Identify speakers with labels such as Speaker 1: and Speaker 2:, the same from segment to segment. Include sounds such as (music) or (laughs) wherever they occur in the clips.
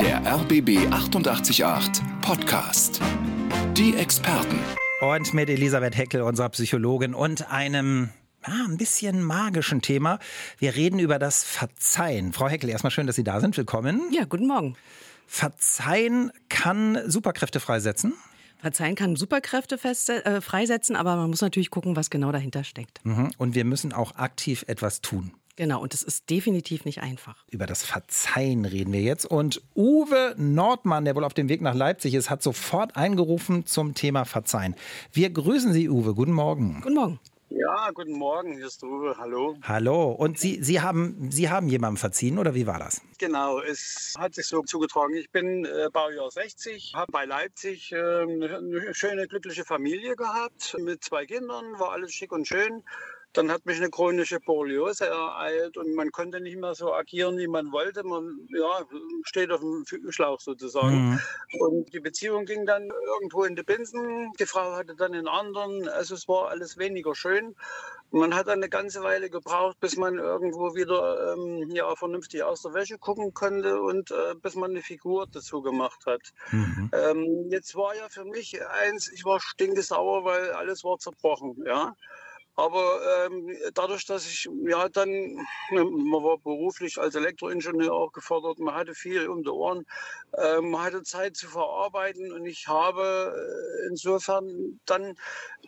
Speaker 1: Der RBB 888 Podcast. Die Experten.
Speaker 2: Und mit Elisabeth Heckel, unserer Psychologin, und einem ja, ein bisschen magischen Thema. Wir reden über das Verzeihen. Frau Heckel, erstmal schön, dass Sie da sind. Willkommen.
Speaker 3: Ja, guten Morgen.
Speaker 2: Verzeihen kann Superkräfte freisetzen?
Speaker 3: Verzeihen kann Superkräfte feste, äh, freisetzen, aber man muss natürlich gucken, was genau dahinter steckt.
Speaker 2: Mhm. Und wir müssen auch aktiv etwas tun.
Speaker 3: Genau, und es ist definitiv nicht einfach.
Speaker 2: Über das Verzeihen reden wir jetzt. Und Uwe Nordmann, der wohl auf dem Weg nach Leipzig ist, hat sofort eingerufen zum Thema Verzeihen. Wir grüßen Sie, Uwe. Guten Morgen.
Speaker 3: Guten Morgen.
Speaker 4: Ja, guten Morgen, hier ist Uwe. Hallo.
Speaker 2: Hallo. Und Sie, Sie, haben, Sie haben jemandem verziehen, oder wie war das?
Speaker 4: Genau, es hat sich so zugetragen. Ich bin äh, Baujahr 60, habe bei Leipzig äh, eine schöne, glückliche Familie gehabt mit zwei Kindern, war alles schick und schön. Dann hat mich eine chronische Borreliose ereilt und man konnte nicht mehr so agieren, wie man wollte. Man ja, steht auf dem Schlauch sozusagen. Mhm. Und die Beziehung ging dann irgendwo in die Binsen. Die Frau hatte dann einen anderen. Also es war alles weniger schön. Man hat dann eine ganze Weile gebraucht, bis man irgendwo wieder ähm, ja, vernünftig aus der Wäsche gucken konnte und äh, bis man eine Figur dazu gemacht hat. Mhm. Ähm, jetzt war ja für mich eins, ich war stinkesauer, weil alles war zerbrochen. Ja. Aber ähm, dadurch, dass ich ja dann, ne, man war beruflich als Elektroingenieur auch gefordert, man hatte viel um die Ohren, äh, man hatte Zeit zu verarbeiten und ich habe äh, insofern dann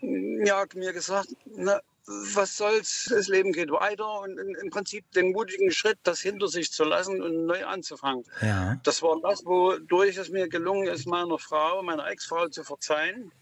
Speaker 4: ja, mir gesagt, na, was soll's, das Leben geht weiter und im Prinzip den mutigen Schritt, das hinter sich zu lassen und neu anzufangen. Ja. Das war das, wodurch es mir gelungen ist, meiner Frau, meiner Ex-Frau zu verzeihen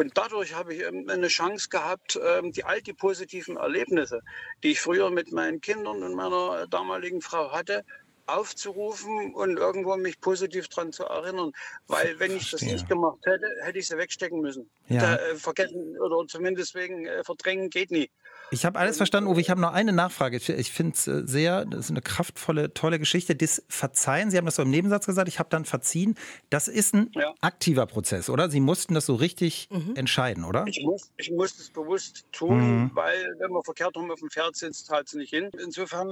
Speaker 4: und dadurch habe ich ähm, eine Chance gehabt, ähm, die all die positiven Erlebnisse, die ich früher mit meinen Kindern und meiner damaligen Frau hatte, aufzurufen und irgendwo mich positiv daran zu erinnern. Weil wenn ich das nicht gemacht hätte, hätte ich sie wegstecken müssen. Ja. Da, äh, vergessen oder zumindest wegen äh, verdrängen geht nie.
Speaker 2: Ich habe alles verstanden, Uwe. Ich habe noch eine Nachfrage. Ich finde es äh, sehr, das ist eine kraftvolle, tolle Geschichte. Das Verzeihen, Sie haben das so im Nebensatz gesagt, ich habe dann verziehen. Das ist ein ja. aktiver Prozess, oder? Sie mussten das so richtig mhm. entscheiden, oder?
Speaker 4: Ich muss, ich muss das bewusst tun, mhm. weil wenn man verkehrt rum auf dem Pferd sitzt, halt es nicht hin. Insofern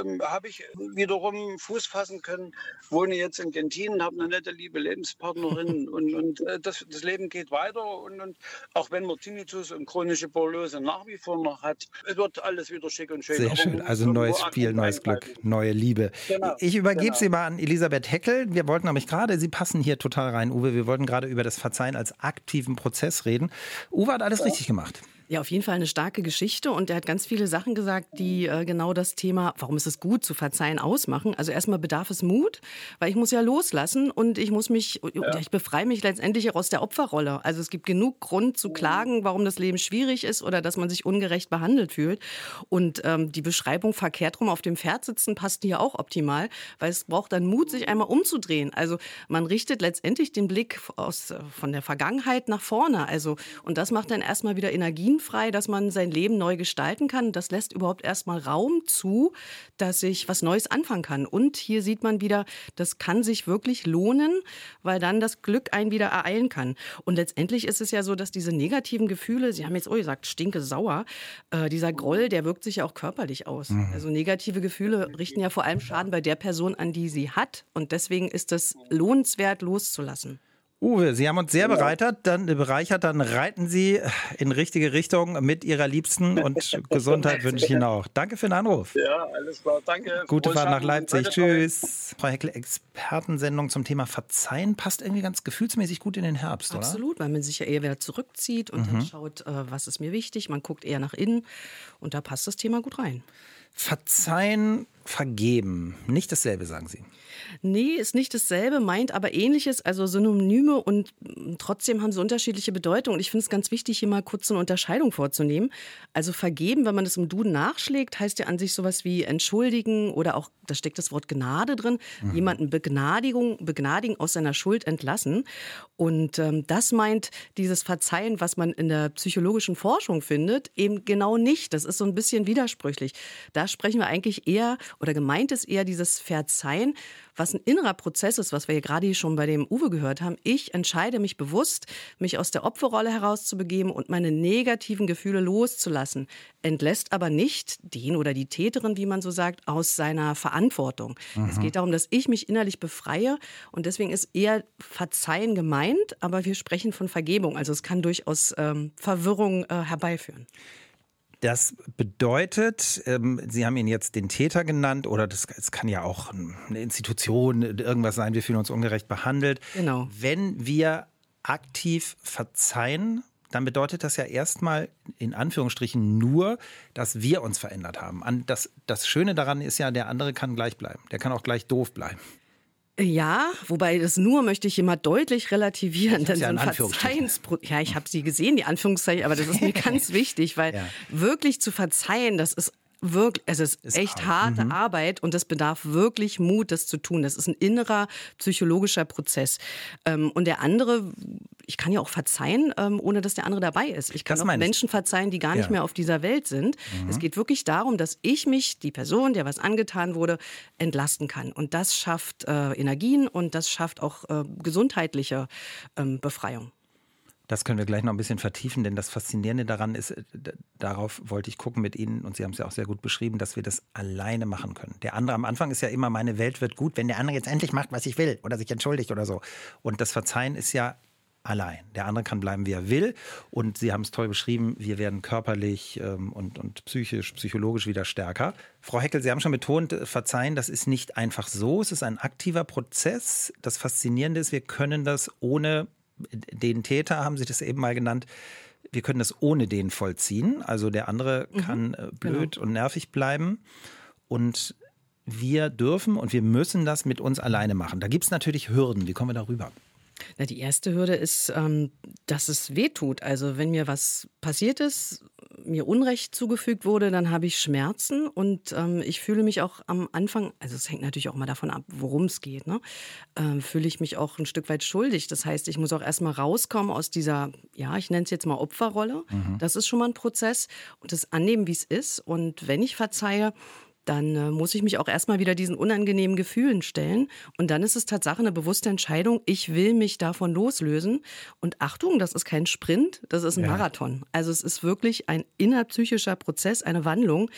Speaker 4: ähm, habe ich wiederum Fuß fassen können, wohne jetzt in Gentin, habe eine nette, liebe Lebenspartnerin (laughs) und, und äh, das, das Leben geht weiter. Und, und auch wenn man Tinnitus und chronische Borreliose nach wie vor noch hat. Es wird alles wieder schick und schön.
Speaker 2: Sehr schön. Also neues Spiel, neues Glück, neue Liebe. Genau. Ich übergebe genau. Sie mal an Elisabeth Heckel. Wir wollten nämlich gerade, Sie passen hier total rein, Uwe, wir wollten gerade über das Verzeihen als aktiven Prozess reden. Uwe hat alles ja. richtig gemacht.
Speaker 3: Ja, auf jeden Fall eine starke Geschichte und er hat ganz viele Sachen gesagt, die äh, genau das Thema, warum ist es gut zu verzeihen, ausmachen. Also erstmal bedarf es Mut, weil ich muss ja loslassen und ich muss mich, ja. ich befreie mich letztendlich auch aus der Opferrolle. Also es gibt genug Grund zu klagen, warum das Leben schwierig ist oder dass man sich ungerecht behandelt fühlt. Und ähm, die Beschreibung verkehrt rum auf dem Pferd sitzen passt hier auch optimal, weil es braucht dann Mut, sich einmal umzudrehen. Also man richtet letztendlich den Blick aus, äh, von der Vergangenheit nach vorne. Also und das macht dann erstmal wieder Energien frei, dass man sein Leben neu gestalten kann. Das lässt überhaupt erstmal Raum zu, dass ich was Neues anfangen kann. Und hier sieht man wieder, das kann sich wirklich lohnen, weil dann das Glück einen wieder ereilen kann. Und letztendlich ist es ja so, dass diese negativen Gefühle, Sie haben jetzt oh gesagt, stinke sauer, äh, dieser Groll, der wirkt sich ja auch körperlich aus. Mhm. Also negative Gefühle richten ja vor allem Schaden bei der Person an, die sie hat. Und deswegen ist es lohnenswert, loszulassen.
Speaker 2: Uwe, Sie haben uns sehr bereichert, dann, bereichert, dann reiten Sie in richtige Richtung mit Ihrer Liebsten und (laughs) Gesundheit wünsche ich Ihnen auch. Danke für den Anruf.
Speaker 4: Ja, alles klar, danke.
Speaker 2: Gute Fahrt nach Leipzig, tschüss. Frau Heckel, Expertensendung zum Thema Verzeihen passt irgendwie ganz gefühlsmäßig gut in den Herbst,
Speaker 3: oder? Absolut, weil man sich ja eher wieder zurückzieht und mhm. dann schaut, äh, was ist mir wichtig, man guckt eher nach innen und da passt das Thema gut rein.
Speaker 2: Verzeihen, vergeben, nicht dasselbe, sagen Sie.
Speaker 3: Nee, ist nicht dasselbe, meint aber ähnliches, also Synonyme und trotzdem haben sie unterschiedliche Bedeutungen. Und ich finde es ganz wichtig, hier mal kurz eine Unterscheidung vorzunehmen. Also vergeben, wenn man das im Duden nachschlägt, heißt ja an sich sowas wie entschuldigen oder auch, da steckt das Wort Gnade drin, mhm. jemanden Begnadigung, begnadigen aus seiner Schuld entlassen. Und ähm, das meint dieses Verzeihen, was man in der psychologischen Forschung findet, eben genau nicht. Das ist so ein bisschen widersprüchlich. Da sprechen wir eigentlich eher oder gemeint ist eher dieses Verzeihen, was ein innerer Prozess ist, was wir ja gerade schon bei dem Uwe gehört haben. Ich entscheide mich bewusst, mich aus der Opferrolle herauszubegeben und meine negativen Gefühle loszulassen, entlässt aber nicht den oder die Täterin, wie man so sagt, aus seiner Verantwortung. Mhm. Es geht darum, dass ich mich innerlich befreie und deswegen ist eher Verzeihen gemeint, aber wir sprechen von Vergebung. Also es kann durchaus ähm, Verwirrung äh, herbeiführen.
Speaker 2: Das bedeutet, ähm, Sie haben ihn jetzt den Täter genannt oder das, es kann ja auch eine Institution, irgendwas sein, wir fühlen uns ungerecht behandelt.
Speaker 3: Genau.
Speaker 2: Wenn wir aktiv verzeihen, dann bedeutet das ja erstmal in Anführungsstrichen nur, dass wir uns verändert haben. Das, das Schöne daran ist ja, der andere kann gleich bleiben. Der kann auch gleich doof bleiben.
Speaker 3: Ja, wobei das nur möchte ich immer deutlich relativieren. Denn ja so ein Verzeihensprozess, ja, ich habe sie gesehen, die Anführungszeichen, aber das ist mir (laughs) ganz wichtig, weil ja. wirklich zu verzeihen, das ist wirklich, es ist, ist echt harte mhm. Arbeit und das bedarf wirklich Mut, das zu tun. Das ist ein innerer psychologischer Prozess. Ähm, und der andere, ich kann ja auch verzeihen, ähm, ohne dass der andere dabei ist. Ich kann das auch Menschen verzeihen, die gar nicht ja. mehr auf dieser Welt sind. Mhm. Es geht wirklich darum, dass ich mich, die Person, der was angetan wurde, entlasten kann. Und das schafft äh, Energien und das schafft auch äh, gesundheitliche ähm, Befreiung.
Speaker 2: Das können wir gleich noch ein bisschen vertiefen, denn das Faszinierende daran ist, äh, darauf wollte ich gucken mit Ihnen, und Sie haben es ja auch sehr gut beschrieben, dass wir das alleine machen können. Der andere am Anfang ist ja immer, meine Welt wird gut, wenn der andere jetzt endlich macht, was ich will oder sich entschuldigt oder so. Und das Verzeihen ist ja allein. Der andere kann bleiben, wie er will. Und Sie haben es toll beschrieben, wir werden körperlich ähm, und, und psychisch, psychologisch wieder stärker. Frau Heckel, Sie haben schon betont, äh, Verzeihen, das ist nicht einfach so. Es ist ein aktiver Prozess. Das Faszinierende ist, wir können das ohne den Täter, haben Sie das eben mal genannt, wir können das ohne den vollziehen. Also der andere mhm, kann äh, blöd genau. und nervig bleiben. Und wir dürfen und wir müssen das mit uns alleine machen. Da gibt es natürlich Hürden. Wie kommen wir darüber?
Speaker 3: Na, die erste Hürde ist, ähm, dass es weh tut. Also wenn mir was passiert ist, mir Unrecht zugefügt wurde, dann habe ich Schmerzen und ähm, ich fühle mich auch am Anfang, also es hängt natürlich auch mal davon ab, worum es geht, ne? ähm, fühle ich mich auch ein Stück weit schuldig. Das heißt, ich muss auch erstmal rauskommen aus dieser, ja, ich nenne es jetzt mal Opferrolle. Mhm. Das ist schon mal ein Prozess und das annehmen, wie es ist. Und wenn ich verzeihe, dann äh, muss ich mich auch erstmal wieder diesen unangenehmen Gefühlen stellen. Und dann ist es Tatsache eine bewusste Entscheidung, ich will mich davon loslösen. Und Achtung, das ist kein Sprint, das ist ein ja. Marathon. Also es ist wirklich ein innerpsychischer Prozess, eine Wandlung.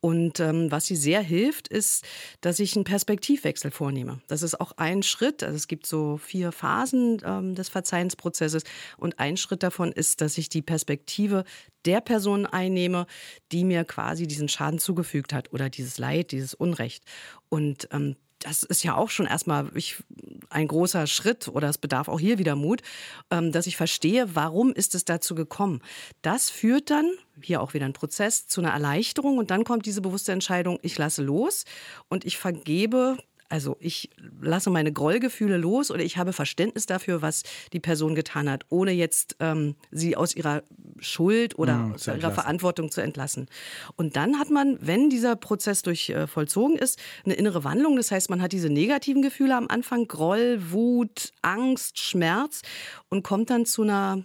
Speaker 3: Und ähm, was sie sehr hilft, ist, dass ich einen Perspektivwechsel vornehme. Das ist auch ein Schritt. Also es gibt so vier Phasen ähm, des Verzeihensprozesses. Und ein Schritt davon ist, dass ich die Perspektive der Person einnehme, die mir quasi diesen Schaden zugefügt hat oder dieses Leid, dieses Unrecht. Und ähm, das ist ja auch schon erstmal ich, ein großer Schritt oder es bedarf auch hier wieder Mut, ähm, dass ich verstehe, warum ist es dazu gekommen. Das führt dann, hier auch wieder ein Prozess, zu einer Erleichterung und dann kommt diese bewusste Entscheidung, ich lasse los und ich vergebe also ich lasse meine Grollgefühle los oder ich habe Verständnis dafür, was die Person getan hat, ohne jetzt ähm, sie aus ihrer Schuld oder mhm, aus ihrer Verantwortung zu entlassen. Und dann hat man, wenn dieser Prozess durch äh, vollzogen ist, eine innere Wandlung. Das heißt, man hat diese negativen Gefühle am Anfang, Groll, Wut, Angst, Schmerz und kommt dann zu einer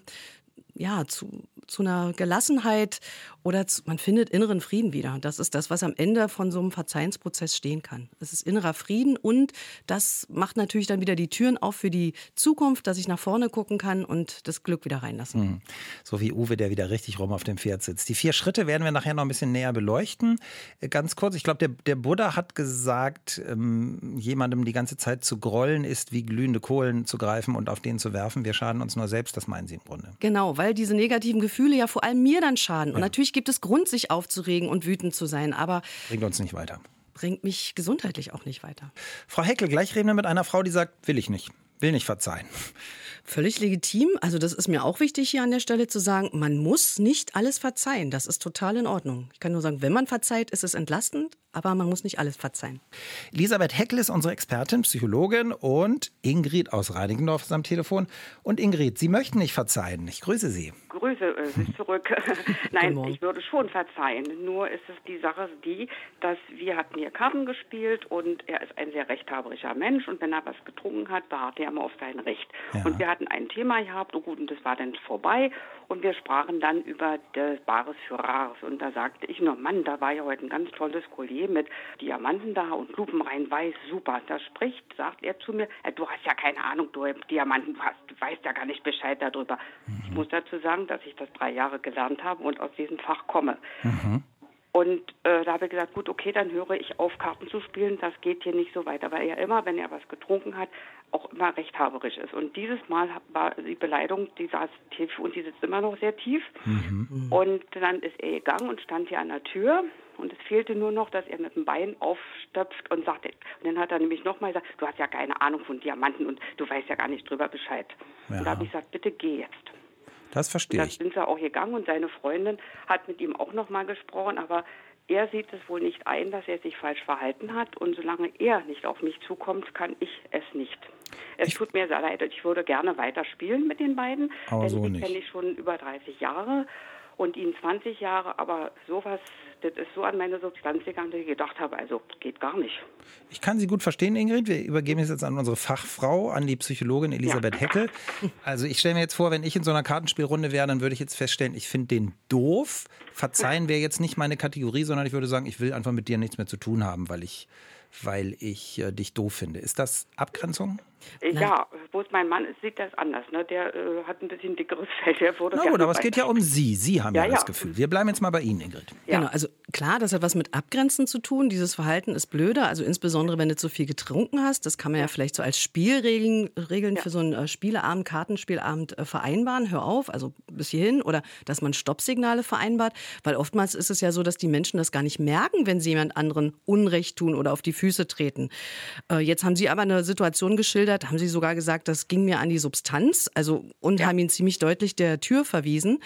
Speaker 3: ja, zu, zu einer Gelassenheit oder zu, man findet inneren Frieden wieder. Das ist das, was am Ende von so einem Verzeihensprozess stehen kann. Es ist innerer Frieden und das macht natürlich dann wieder die Türen auf für die Zukunft, dass ich nach vorne gucken kann und das Glück wieder reinlassen. Mhm.
Speaker 2: So wie Uwe, der wieder richtig rum auf dem Pferd sitzt. Die vier Schritte werden wir nachher noch ein bisschen näher beleuchten. Äh, ganz kurz, ich glaube, der, der Buddha hat gesagt, ähm, jemandem die ganze Zeit zu grollen ist wie glühende Kohlen zu greifen und auf den zu werfen. Wir schaden uns nur selbst, das meinen Sie im Grunde.
Speaker 3: Genau, weil diese negativen Gefühle ja vor allem mir dann schaden. Und natürlich gibt es Grund, sich aufzuregen und wütend zu sein, aber.
Speaker 2: Bringt uns nicht weiter.
Speaker 3: Bringt mich gesundheitlich auch nicht weiter.
Speaker 2: Frau Heckel, gleich reden wir mit einer Frau, die sagt, will ich nicht, will nicht verzeihen.
Speaker 3: Völlig legitim. Also das ist mir auch wichtig hier an der Stelle zu sagen, man muss nicht alles verzeihen. Das ist total in Ordnung. Ich kann nur sagen, wenn man verzeiht, ist es entlastend, aber man muss nicht alles verzeihen.
Speaker 2: Elisabeth Heckel ist unsere Expertin, Psychologin und Ingrid aus Reinigendorf ist am Telefon. Und Ingrid, Sie möchten nicht verzeihen. Ich grüße Sie.
Speaker 5: Grüße äh, zurück. (laughs) Nein, ich würde schon verzeihen. Nur ist es die Sache die, dass wir hatten hier Karten gespielt und er ist ein sehr rechthaberischer Mensch und wenn er was getrunken hat, beharrt er immer auf sein Recht. Ja. Und wir hatten ein Thema gehabt, oh gut, und das war dann vorbei Und wir sprachen dann über das Bares für Rares. Und da sagte ich noch, Mann, da war ja heute ein ganz tolles Collier mit Diamanten da und lupenrein weiß, super. Da spricht, sagt er zu mir, äh, du hast ja keine Ahnung, du Diamanten hast, du weißt ja gar nicht Bescheid darüber. Mhm. Ich muss dazu sagen, dass ich das drei Jahre gelernt habe und aus diesem Fach komme. Mhm. Und äh, da habe ich gesagt, gut, okay, dann höre ich auf, Karten zu spielen. Das geht hier nicht so weiter, weil er immer, wenn er was getrunken hat, auch immer rechthaberisch ist. Und dieses Mal war die Beleidigung, die saß tief und die sitzt immer noch sehr tief. Mhm. Und dann ist er gegangen und stand hier an der Tür. Und es fehlte nur noch, dass er mit dem Bein aufstöpft und sagte, und dann hat er nämlich nochmal gesagt, du hast ja keine Ahnung von Diamanten und du weißt ja gar nicht drüber Bescheid. Ja. Und da habe ich gesagt, bitte geh jetzt.
Speaker 2: Das verstehe
Speaker 5: ich. Da sind sie auch gegangen und seine Freundin hat mit ihm auch noch mal gesprochen, aber er sieht es wohl nicht ein, dass er sich falsch verhalten hat und solange er nicht auf mich zukommt, kann ich es nicht. Es ich tut mir sehr leid, ich würde gerne weiterspielen mit den beiden,
Speaker 2: aber denn
Speaker 5: so
Speaker 2: die
Speaker 5: kenne ich schon über 30 Jahre und ihn 20 Jahre, aber sowas das ist so an meine Substanz gegangen, dass ich gedacht habe, also geht gar nicht.
Speaker 2: Ich kann Sie gut verstehen, Ingrid. Wir übergeben es jetzt an unsere Fachfrau, an die Psychologin Elisabeth ja. Heckel. Also ich stelle mir jetzt vor, wenn ich in so einer Kartenspielrunde wäre, dann würde ich jetzt feststellen, ich finde den doof. Verzeihen wäre jetzt nicht meine Kategorie, sondern ich würde sagen, ich will einfach mit dir nichts mehr zu tun haben, weil ich weil ich äh, dich doof finde. Ist das Abgrenzung?
Speaker 5: Ja, wo es mein Mann ist, sieht das anders. Ne? Der äh, hat ein bisschen dickeres (laughs) Fell. Der wurde
Speaker 2: Na gut, aber es geht ja um Sie. Sie haben ja, ja das Gefühl. Wir bleiben jetzt mal bei Ihnen, Ingrid.
Speaker 3: Ja. Genau, also klar, das hat was mit Abgrenzen zu tun. Dieses Verhalten ist blöder. Also insbesondere, wenn du zu viel getrunken hast. Das kann man ja vielleicht so als Spielregeln Regeln ja. für so einen äh, Spieleabend, Kartenspielabend äh, vereinbaren. Hör auf, also bis hierhin. Oder dass man Stoppsignale vereinbart. Weil oftmals ist es ja so, dass die Menschen das gar nicht merken, wenn sie jemand anderen Unrecht tun oder auf die Füße treten. Äh, jetzt haben Sie aber eine Situation geschildert, haben Sie sogar gesagt, das ging mir an die Substanz, also und ja. haben ihn ziemlich deutlich der Tür verwiesen.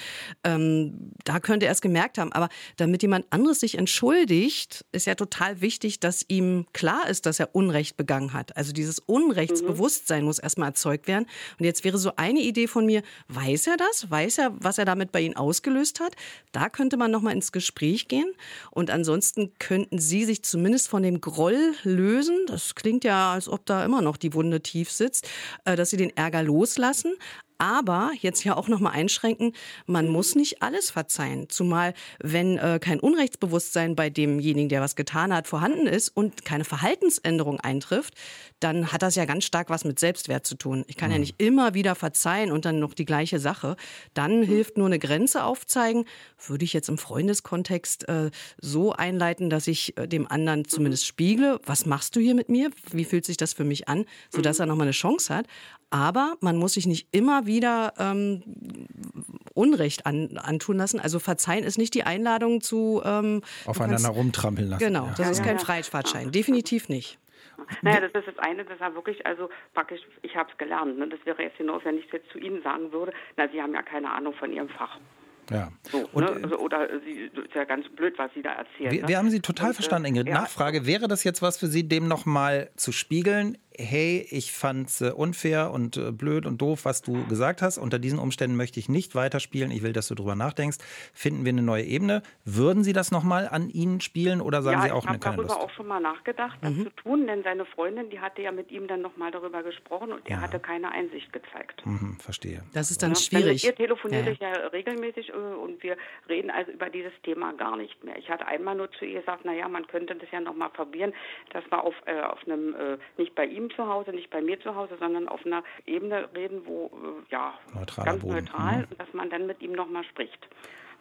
Speaker 3: Ähm, da könnte er es gemerkt haben. Aber damit jemand anderes sich entschuldigt, ist ja total wichtig, dass ihm klar ist, dass er Unrecht begangen hat. Also dieses Unrechtsbewusstsein mhm. muss erstmal erzeugt werden. Und jetzt wäre so eine Idee von mir, weiß er das? Weiß er, was er damit bei Ihnen ausgelöst hat? Da könnte man nochmal ins Gespräch gehen. Und ansonsten könnten Sie sich zumindest von dem Groll lösen. Das klingt ja, als ob da immer noch die Wunde tief sitzt, äh, dass sie den Ärger loslassen, aber jetzt ja auch noch mal einschränken, man muss nicht alles verzeihen. Zumal, wenn äh, kein Unrechtsbewusstsein bei demjenigen, der was getan hat, vorhanden ist und keine Verhaltensänderung eintrifft, dann hat das ja ganz stark was mit Selbstwert zu tun. Ich kann mhm. ja nicht immer wieder verzeihen und dann noch die gleiche Sache. Dann hilft nur eine Grenze aufzeigen. Würde ich jetzt im Freundeskontext äh, so einleiten, dass ich äh, dem anderen zumindest spiegle, was machst du hier mit mir? Wie fühlt sich das für mich an? Sodass mhm. er noch mal eine Chance hat. Aber man muss sich nicht immer wieder ähm, Unrecht an, antun lassen. Also verzeihen ist nicht die Einladung zu
Speaker 2: ähm, aufeinander rumtrampeln lassen.
Speaker 3: Genau, das ja. ist kein Freifahrtschein, definitiv nicht.
Speaker 5: Naja, das ist das eine, das war wirklich, also praktisch, ich habe es gelernt. Ne? Das wäre jetzt hinaus, wenn ich es jetzt zu Ihnen sagen würde, na, Sie haben ja keine Ahnung von Ihrem Fach.
Speaker 2: Ja.
Speaker 5: So, und, ne? also, oder sie, ist ja ganz blöd, was Sie da erzählen.
Speaker 2: Wir, ne? wir haben Sie total und, äh, verstanden, Ingrid. Ja. Nachfrage, wäre das jetzt was für Sie, dem nochmal zu spiegeln? Hey, ich fand es äh, unfair und äh, blöd und doof, was du gesagt hast. Unter diesen Umständen möchte ich nicht weiterspielen. Ich will, dass du darüber nachdenkst. Finden wir eine neue Ebene. Würden Sie das nochmal an Ihnen spielen oder sagen
Speaker 5: ja,
Speaker 2: Sie auch
Speaker 5: eine
Speaker 2: keine
Speaker 5: Lust? Ich habe darüber auch schon mal nachgedacht, das mhm. zu tun, denn seine Freundin, die hatte ja mit ihm dann nochmal darüber gesprochen und ja. er hatte keine Einsicht gezeigt.
Speaker 2: Mhm, verstehe.
Speaker 3: Das ist dann ja, schwierig.
Speaker 5: Ihr telefoniert ja. ja regelmäßig äh, und wir reden also über dieses Thema gar nicht mehr. Ich hatte einmal nur zu ihr gesagt, naja, man könnte das ja nochmal probieren, dass wir auf, äh, auf einem, äh, nicht bei ihm zu Hause, nicht bei mir zu Hause, sondern auf einer Ebene reden, wo äh, ja
Speaker 2: Neutraler
Speaker 5: ganz
Speaker 2: Boden.
Speaker 5: neutral, mhm. dass man dann mit ihm nochmal spricht.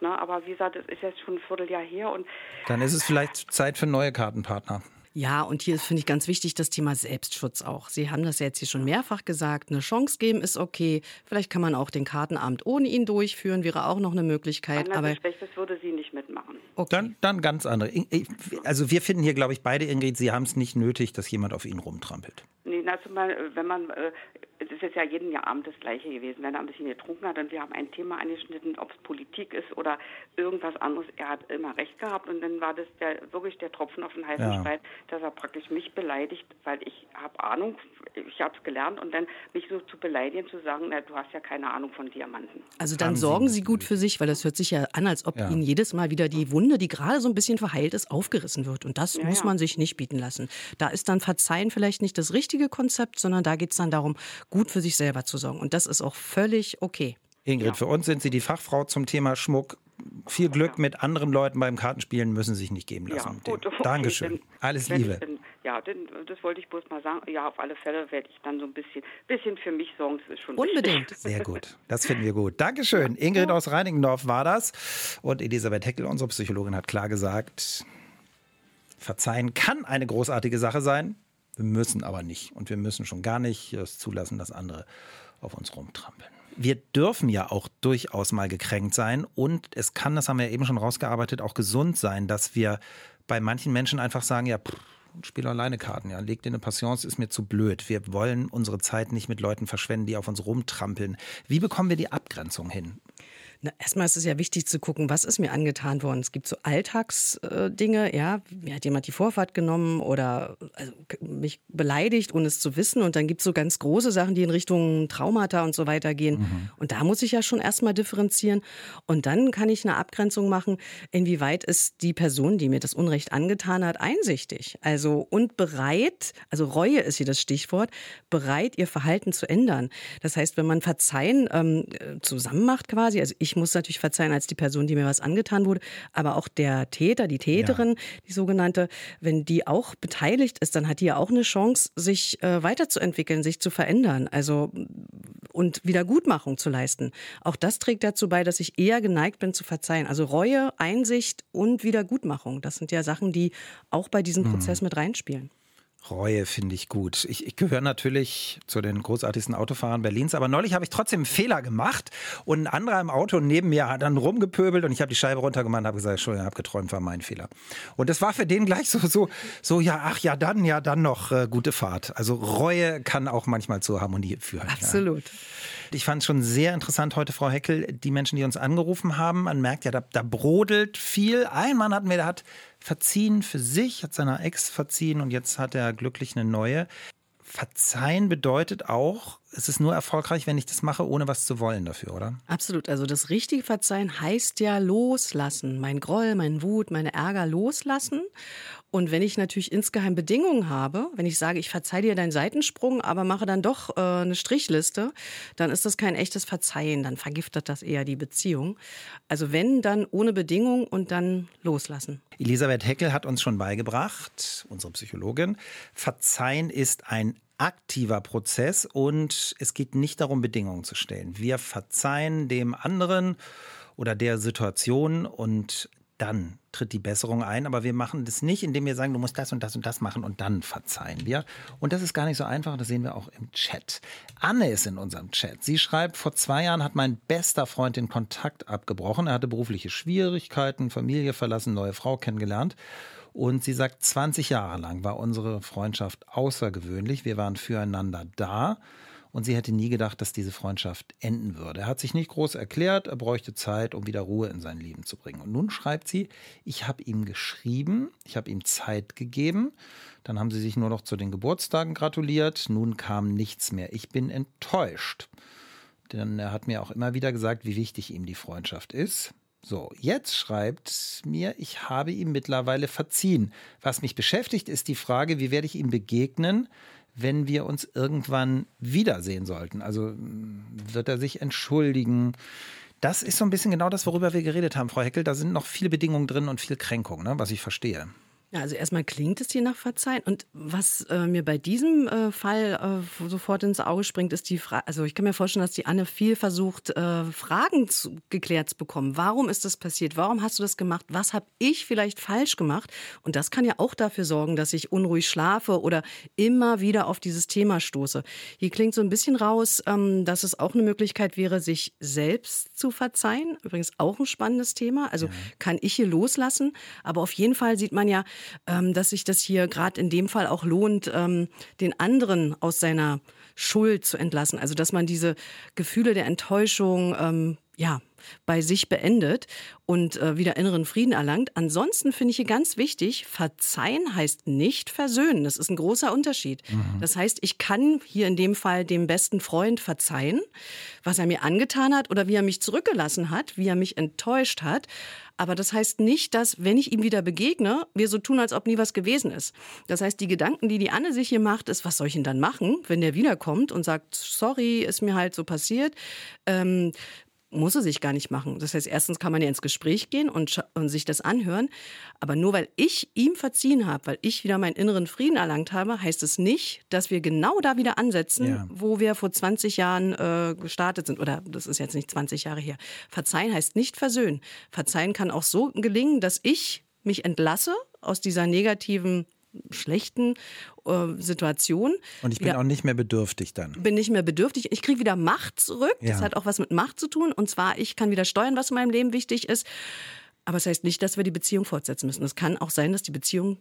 Speaker 5: Ne, aber wie gesagt, es ist jetzt schon ein Vierteljahr her und
Speaker 2: dann ist es vielleicht Zeit für neue Kartenpartner.
Speaker 3: Ja, und hier finde ich ganz wichtig das Thema Selbstschutz auch. Sie haben das ja jetzt hier schon mehrfach gesagt. Eine Chance geben ist okay. Vielleicht kann man auch den Kartenabend ohne ihn durchführen, wäre auch noch eine Möglichkeit.
Speaker 5: Anders aber Schlechtes würde sie nicht mitmachen.
Speaker 2: Okay. Dann, dann ganz andere. Also wir finden hier, glaube ich, beide, Ingrid, Sie haben es nicht nötig, dass jemand auf ihn rumtrampelt.
Speaker 5: Nee, na, zumal, wenn man äh, es ist ja jeden Abend das Gleiche gewesen, wenn er ein bisschen getrunken hat und wir haben ein Thema angeschnitten, ob es Politik ist oder irgendwas anderes. Er hat immer recht gehabt und dann war das der, wirklich der Tropfen auf den heißen ja. Stein, dass er praktisch mich beleidigt, weil ich habe Ahnung, ich habe es gelernt und dann mich so zu beleidigen, zu sagen, na, du hast ja keine Ahnung von Diamanten.
Speaker 3: Also dann sorgen Sie gut für sich, weil das hört sich ja an, als ob ja. Ihnen jedes Mal wieder die Wunde, die gerade so ein bisschen verheilt ist, aufgerissen wird. Und das ja, muss man sich nicht bieten lassen. Da ist dann Verzeihen vielleicht nicht das richtige Konzept, sondern da geht es dann darum, gut für sich selber zu sorgen. Und das ist auch völlig okay.
Speaker 2: Ingrid, ja. für uns sind Sie die Fachfrau zum Thema Schmuck. Viel Glück ja. mit anderen Leuten beim Kartenspielen müssen Sie sich nicht geben lassen. Ja, gut, okay, Dankeschön. Dann, Alles Liebe.
Speaker 5: Dann, ja, denn, das wollte ich bloß mal sagen. Ja, auf alle Fälle werde ich dann so ein bisschen, bisschen für mich sorgen. Das ist schon
Speaker 3: Unbedingt. (laughs)
Speaker 2: Sehr gut. Das finden wir gut. Dankeschön. Ingrid aus Reinigendorf war das. Und Elisabeth Heckel, unsere Psychologin, hat klar gesagt, Verzeihen kann eine großartige Sache sein. Wir müssen aber nicht. Und wir müssen schon gar nicht es zulassen, dass andere auf uns rumtrampeln. Wir dürfen ja auch durchaus mal gekränkt sein und es kann, das haben wir eben schon rausgearbeitet, auch gesund sein, dass wir bei manchen Menschen einfach sagen, ja, pff, spiel alleine Karten, ja, leg dir eine Passions, ist mir zu blöd. Wir wollen unsere Zeit nicht mit Leuten verschwenden, die auf uns rumtrampeln. Wie bekommen wir die Abgrenzung hin?
Speaker 3: Na, erstmal ist es ja wichtig zu gucken, was ist mir angetan worden. Es gibt so Alltagsdinge, ja, mir hat jemand die Vorfahrt genommen oder also, mich beleidigt, ohne es zu wissen. Und dann gibt es so ganz große Sachen, die in Richtung Traumata und so weiter gehen. Mhm. Und da muss ich ja schon erstmal differenzieren. Und dann kann ich eine Abgrenzung machen, inwieweit ist die Person, die mir das Unrecht angetan hat, einsichtig. Also und bereit, also Reue ist hier das Stichwort, bereit, ihr Verhalten zu ändern. Das heißt, wenn man Verzeihen ähm, zusammen macht quasi, also ich ich muss natürlich verzeihen als die Person, die mir was angetan wurde, aber auch der Täter, die Täterin, ja. die sogenannte, wenn die auch beteiligt ist, dann hat die ja auch eine Chance, sich äh, weiterzuentwickeln, sich zu verändern, also und Wiedergutmachung zu leisten. Auch das trägt dazu bei, dass ich eher geneigt bin zu verzeihen. Also Reue, Einsicht und Wiedergutmachung, das sind ja Sachen, die auch bei diesem mhm. Prozess mit reinspielen.
Speaker 2: Reue finde ich gut. Ich, ich gehöre natürlich zu den großartigsten Autofahrern Berlins, aber neulich habe ich trotzdem einen Fehler gemacht und ein anderer im Auto neben mir hat dann rumgepöbelt und ich habe die Scheibe runtergemacht und habe gesagt, Entschuldigung, habe geträumt, war mein Fehler. Und das war für den gleich so, so, so ja, ach ja, dann, ja, dann noch äh, gute Fahrt. Also Reue kann auch manchmal zur Harmonie führen.
Speaker 3: Absolut.
Speaker 2: Ja. Ich fand es schon sehr interessant heute, Frau Heckel, die Menschen, die uns angerufen haben. Man merkt ja, da, da brodelt viel. Ein Mann hatten wir, der hat verziehen für sich, hat seiner Ex verziehen und jetzt hat er glücklich eine neue. Verzeihen bedeutet auch, es ist nur erfolgreich, wenn ich das mache, ohne was zu wollen dafür, oder?
Speaker 3: Absolut. Also das richtige Verzeihen heißt ja loslassen. Mein Groll, mein Wut, meine Ärger loslassen. Und wenn ich natürlich insgeheim Bedingungen habe, wenn ich sage, ich verzeih dir deinen Seitensprung, aber mache dann doch äh, eine Strichliste, dann ist das kein echtes Verzeihen, dann vergiftet das eher die Beziehung. Also wenn, dann ohne Bedingung und dann loslassen.
Speaker 2: Elisabeth Heckel hat uns schon beigebracht, unsere Psychologin, Verzeihen ist ein aktiver Prozess und es geht nicht darum, Bedingungen zu stellen. Wir verzeihen dem anderen oder der Situation und dann tritt die Besserung ein. Aber wir machen das nicht, indem wir sagen, du musst das und das und das machen und dann verzeihen wir. Und das ist gar nicht so einfach, das sehen wir auch im Chat. Anne ist in unserem Chat. Sie schreibt, vor zwei Jahren hat mein bester Freund den Kontakt abgebrochen. Er hatte berufliche Schwierigkeiten, Familie verlassen, neue Frau kennengelernt. Und sie sagt, 20 Jahre lang war unsere Freundschaft außergewöhnlich. Wir waren füreinander da und sie hätte nie gedacht, dass diese Freundschaft enden würde. Er hat sich nicht groß erklärt, er bräuchte Zeit, um wieder Ruhe in sein Leben zu bringen. Und nun schreibt sie, ich habe ihm geschrieben, ich habe ihm Zeit gegeben, dann haben sie sich nur noch zu den Geburtstagen gratuliert, nun kam nichts mehr. Ich bin enttäuscht. Denn er hat mir auch immer wieder gesagt, wie wichtig ihm die Freundschaft ist. So, jetzt schreibt mir, ich habe ihm mittlerweile verziehen. Was mich beschäftigt, ist die Frage, wie werde ich ihm begegnen, wenn wir uns irgendwann wiedersehen sollten. Also mm, wird er sich entschuldigen? Das ist so ein bisschen genau das, worüber wir geredet haben, Frau Heckel. Da sind noch viele Bedingungen drin und viel Kränkung, ne, was ich verstehe.
Speaker 3: Ja, also erstmal klingt es hier nach Verzeihen. Und was äh, mir bei diesem äh, Fall äh, sofort ins Auge springt, ist die Frage, also ich kann mir vorstellen, dass die Anne viel versucht, äh, Fragen zu, geklärt zu bekommen. Warum ist das passiert? Warum hast du das gemacht? Was habe ich vielleicht falsch gemacht? Und das kann ja auch dafür sorgen, dass ich unruhig schlafe oder immer wieder auf dieses Thema stoße. Hier klingt so ein bisschen raus, ähm, dass es auch eine Möglichkeit wäre, sich selbst zu verzeihen. Übrigens auch ein spannendes Thema. Also ja. kann ich hier loslassen? Aber auf jeden Fall sieht man ja, ähm, dass sich das hier gerade in dem Fall auch lohnt, ähm, den anderen aus seiner Schuld zu entlassen. Also dass man diese Gefühle der Enttäuschung ähm, ja bei sich beendet und äh, wieder inneren Frieden erlangt. Ansonsten finde ich hier ganz wichtig, verzeihen heißt nicht versöhnen. Das ist ein großer Unterschied. Mhm. Das heißt, ich kann hier in dem Fall dem besten Freund verzeihen, was er mir angetan hat oder wie er mich zurückgelassen hat, wie er mich enttäuscht hat. Aber das heißt nicht, dass, wenn ich ihm wieder begegne, wir so tun, als ob nie was gewesen ist. Das heißt, die Gedanken, die die Anne sich hier macht, ist, was soll ich denn dann machen, wenn der wiederkommt und sagt, sorry, ist mir halt so passiert. Ähm, muss er sich gar nicht machen. Das heißt, erstens kann man ja ins Gespräch gehen und, und sich das anhören. Aber nur weil ich ihm verziehen habe, weil ich wieder meinen inneren Frieden erlangt habe, heißt es nicht, dass wir genau da wieder ansetzen, ja. wo wir vor 20 Jahren äh, gestartet sind. Oder das ist jetzt nicht 20 Jahre her. Verzeihen heißt nicht versöhnen. Verzeihen kann auch so gelingen, dass ich mich entlasse aus dieser negativen schlechten äh, Situation.
Speaker 2: Und ich bin wieder, auch nicht mehr bedürftig dann.
Speaker 3: Bin nicht mehr bedürftig. Ich kriege wieder Macht zurück. Ja. Das hat auch was mit Macht zu tun. Und zwar, ich kann wieder steuern, was in meinem Leben wichtig ist. Aber es das heißt nicht, dass wir die Beziehung fortsetzen müssen. Es kann auch sein, dass die Beziehung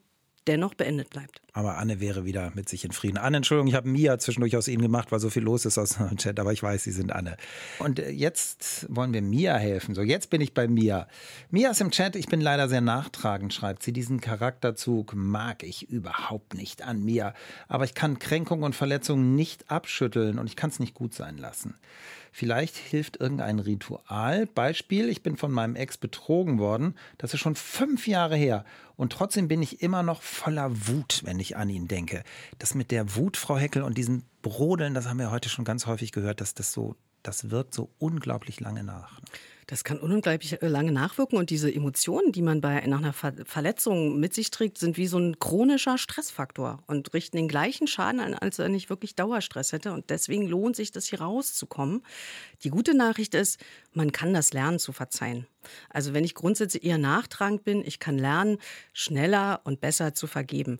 Speaker 3: dennoch beendet bleibt.
Speaker 2: Aber Anne wäre wieder mit sich in Frieden. Anne, Entschuldigung, ich habe Mia zwischendurch aus Ihnen gemacht, weil so viel los ist aus dem Chat, aber ich weiß, Sie sind Anne. Und äh, jetzt wollen wir Mia helfen. So, jetzt bin ich bei Mia. Mia ist im Chat, ich bin leider sehr nachtragend, schreibt sie. Diesen Charakterzug mag ich überhaupt nicht an Mia. Aber ich kann Kränkungen und Verletzungen nicht abschütteln und ich kann es nicht gut sein lassen. Vielleicht hilft irgendein Ritual. Beispiel, ich bin von meinem Ex betrogen worden. Das ist schon fünf Jahre her. Und trotzdem bin ich immer noch voller Wut, wenn ich an ihn denke. Das mit der Wut, Frau Heckel, und diesen Brodeln, das haben wir heute schon ganz häufig gehört, dass das so, das wirkt so unglaublich lange nach.
Speaker 3: Das kann unglaublich äh, lange nachwirken und diese Emotionen, die man bei nach einer Verletzung mit sich trägt, sind wie so ein chronischer Stressfaktor und richten den gleichen Schaden an, als er nicht wirklich Dauerstress hätte. Und deswegen lohnt sich das hier rauszukommen. Die gute Nachricht ist, man kann das lernen zu verzeihen. Also wenn ich grundsätzlich eher nachtragend bin, ich kann lernen, schneller und besser zu vergeben.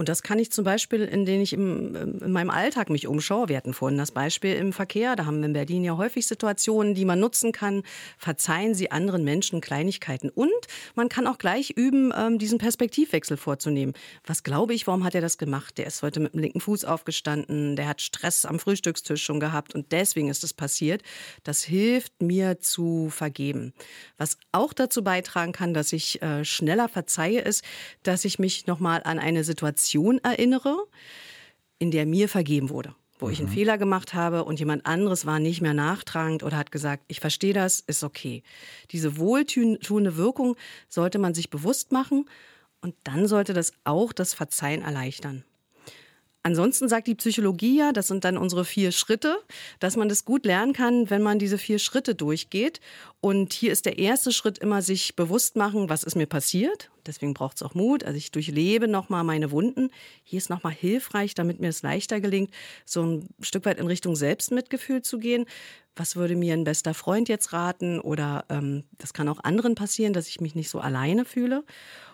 Speaker 3: Und das kann ich zum Beispiel, indem ich im, in meinem Alltag mich umschaue. Wir hatten vorhin das Beispiel im Verkehr. Da haben wir in Berlin ja häufig Situationen, die man nutzen kann. Verzeihen Sie anderen Menschen Kleinigkeiten. Und man kann auch gleich üben, ähm, diesen Perspektivwechsel vorzunehmen. Was glaube ich, warum hat er das gemacht? Der ist heute mit dem linken Fuß aufgestanden. Der hat Stress am Frühstückstisch schon gehabt. Und deswegen ist es passiert. Das hilft mir zu vergeben. Was auch dazu beitragen kann, dass ich äh, schneller verzeihe, ist, dass ich mich nochmal an eine Situation erinnere, in der mir vergeben wurde wo ich einen mhm. Fehler gemacht habe und jemand anderes war nicht mehr nachtragend oder hat gesagt, ich verstehe das, ist okay. Diese wohltuende Wirkung sollte man sich bewusst machen und dann sollte das auch das Verzeihen erleichtern. Ansonsten sagt die Psychologie ja, das sind dann unsere vier Schritte, dass man das gut lernen kann, wenn man diese vier Schritte durchgeht. Und hier ist der erste Schritt immer sich bewusst machen, was ist mir passiert. Deswegen braucht es auch Mut. Also ich durchlebe nochmal meine Wunden. Hier ist nochmal hilfreich, damit mir es leichter gelingt, so ein Stück weit in Richtung Selbstmitgefühl zu gehen. Was würde mir ein bester Freund jetzt raten? Oder ähm, das kann auch anderen passieren, dass ich mich nicht so alleine fühle.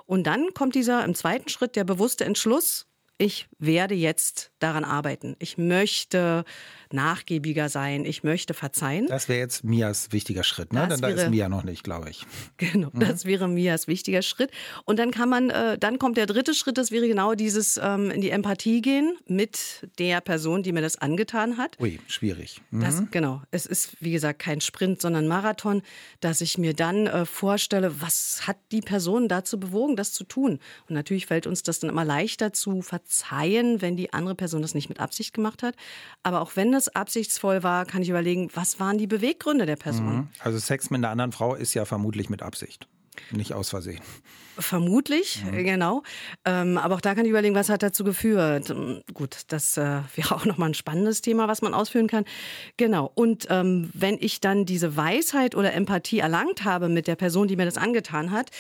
Speaker 3: Und dann kommt dieser im zweiten Schritt der bewusste Entschluss, ich werde jetzt daran arbeiten. Ich möchte nachgiebiger sein. Ich möchte verzeihen.
Speaker 2: Das wäre jetzt Mias wichtiger Schritt, ne? Denn da ist Mia noch nicht, glaube ich. (laughs)
Speaker 3: Genau, mhm. das wäre Mias wichtiger Schritt. Und dann kann man, äh, dann kommt der dritte Schritt, das wäre genau dieses ähm, in die Empathie gehen mit der Person, die mir das angetan hat.
Speaker 2: Ui, schwierig.
Speaker 3: Mhm. Das, genau. Es ist, wie gesagt, kein Sprint, sondern Marathon, dass ich mir dann äh, vorstelle, was hat die Person dazu bewogen, das zu tun? Und natürlich fällt uns das dann immer leichter zu verzeihen, wenn die andere Person das nicht mit Absicht gemacht hat. Aber auch wenn das absichtsvoll war, kann ich überlegen, was waren die Beweggründe der Person? Mhm.
Speaker 2: Also Sex mit einer anderen Frau ist ja vermutlich mit Absicht. Nicht aus Versehen.
Speaker 3: Vermutlich, mhm. genau. Ähm, aber auch da kann ich überlegen, was hat dazu geführt. Gut, das äh, wäre auch nochmal ein spannendes Thema, was man ausführen kann. Genau. Und ähm, wenn ich dann diese Weisheit oder Empathie erlangt habe mit der Person, die mir das angetan hat,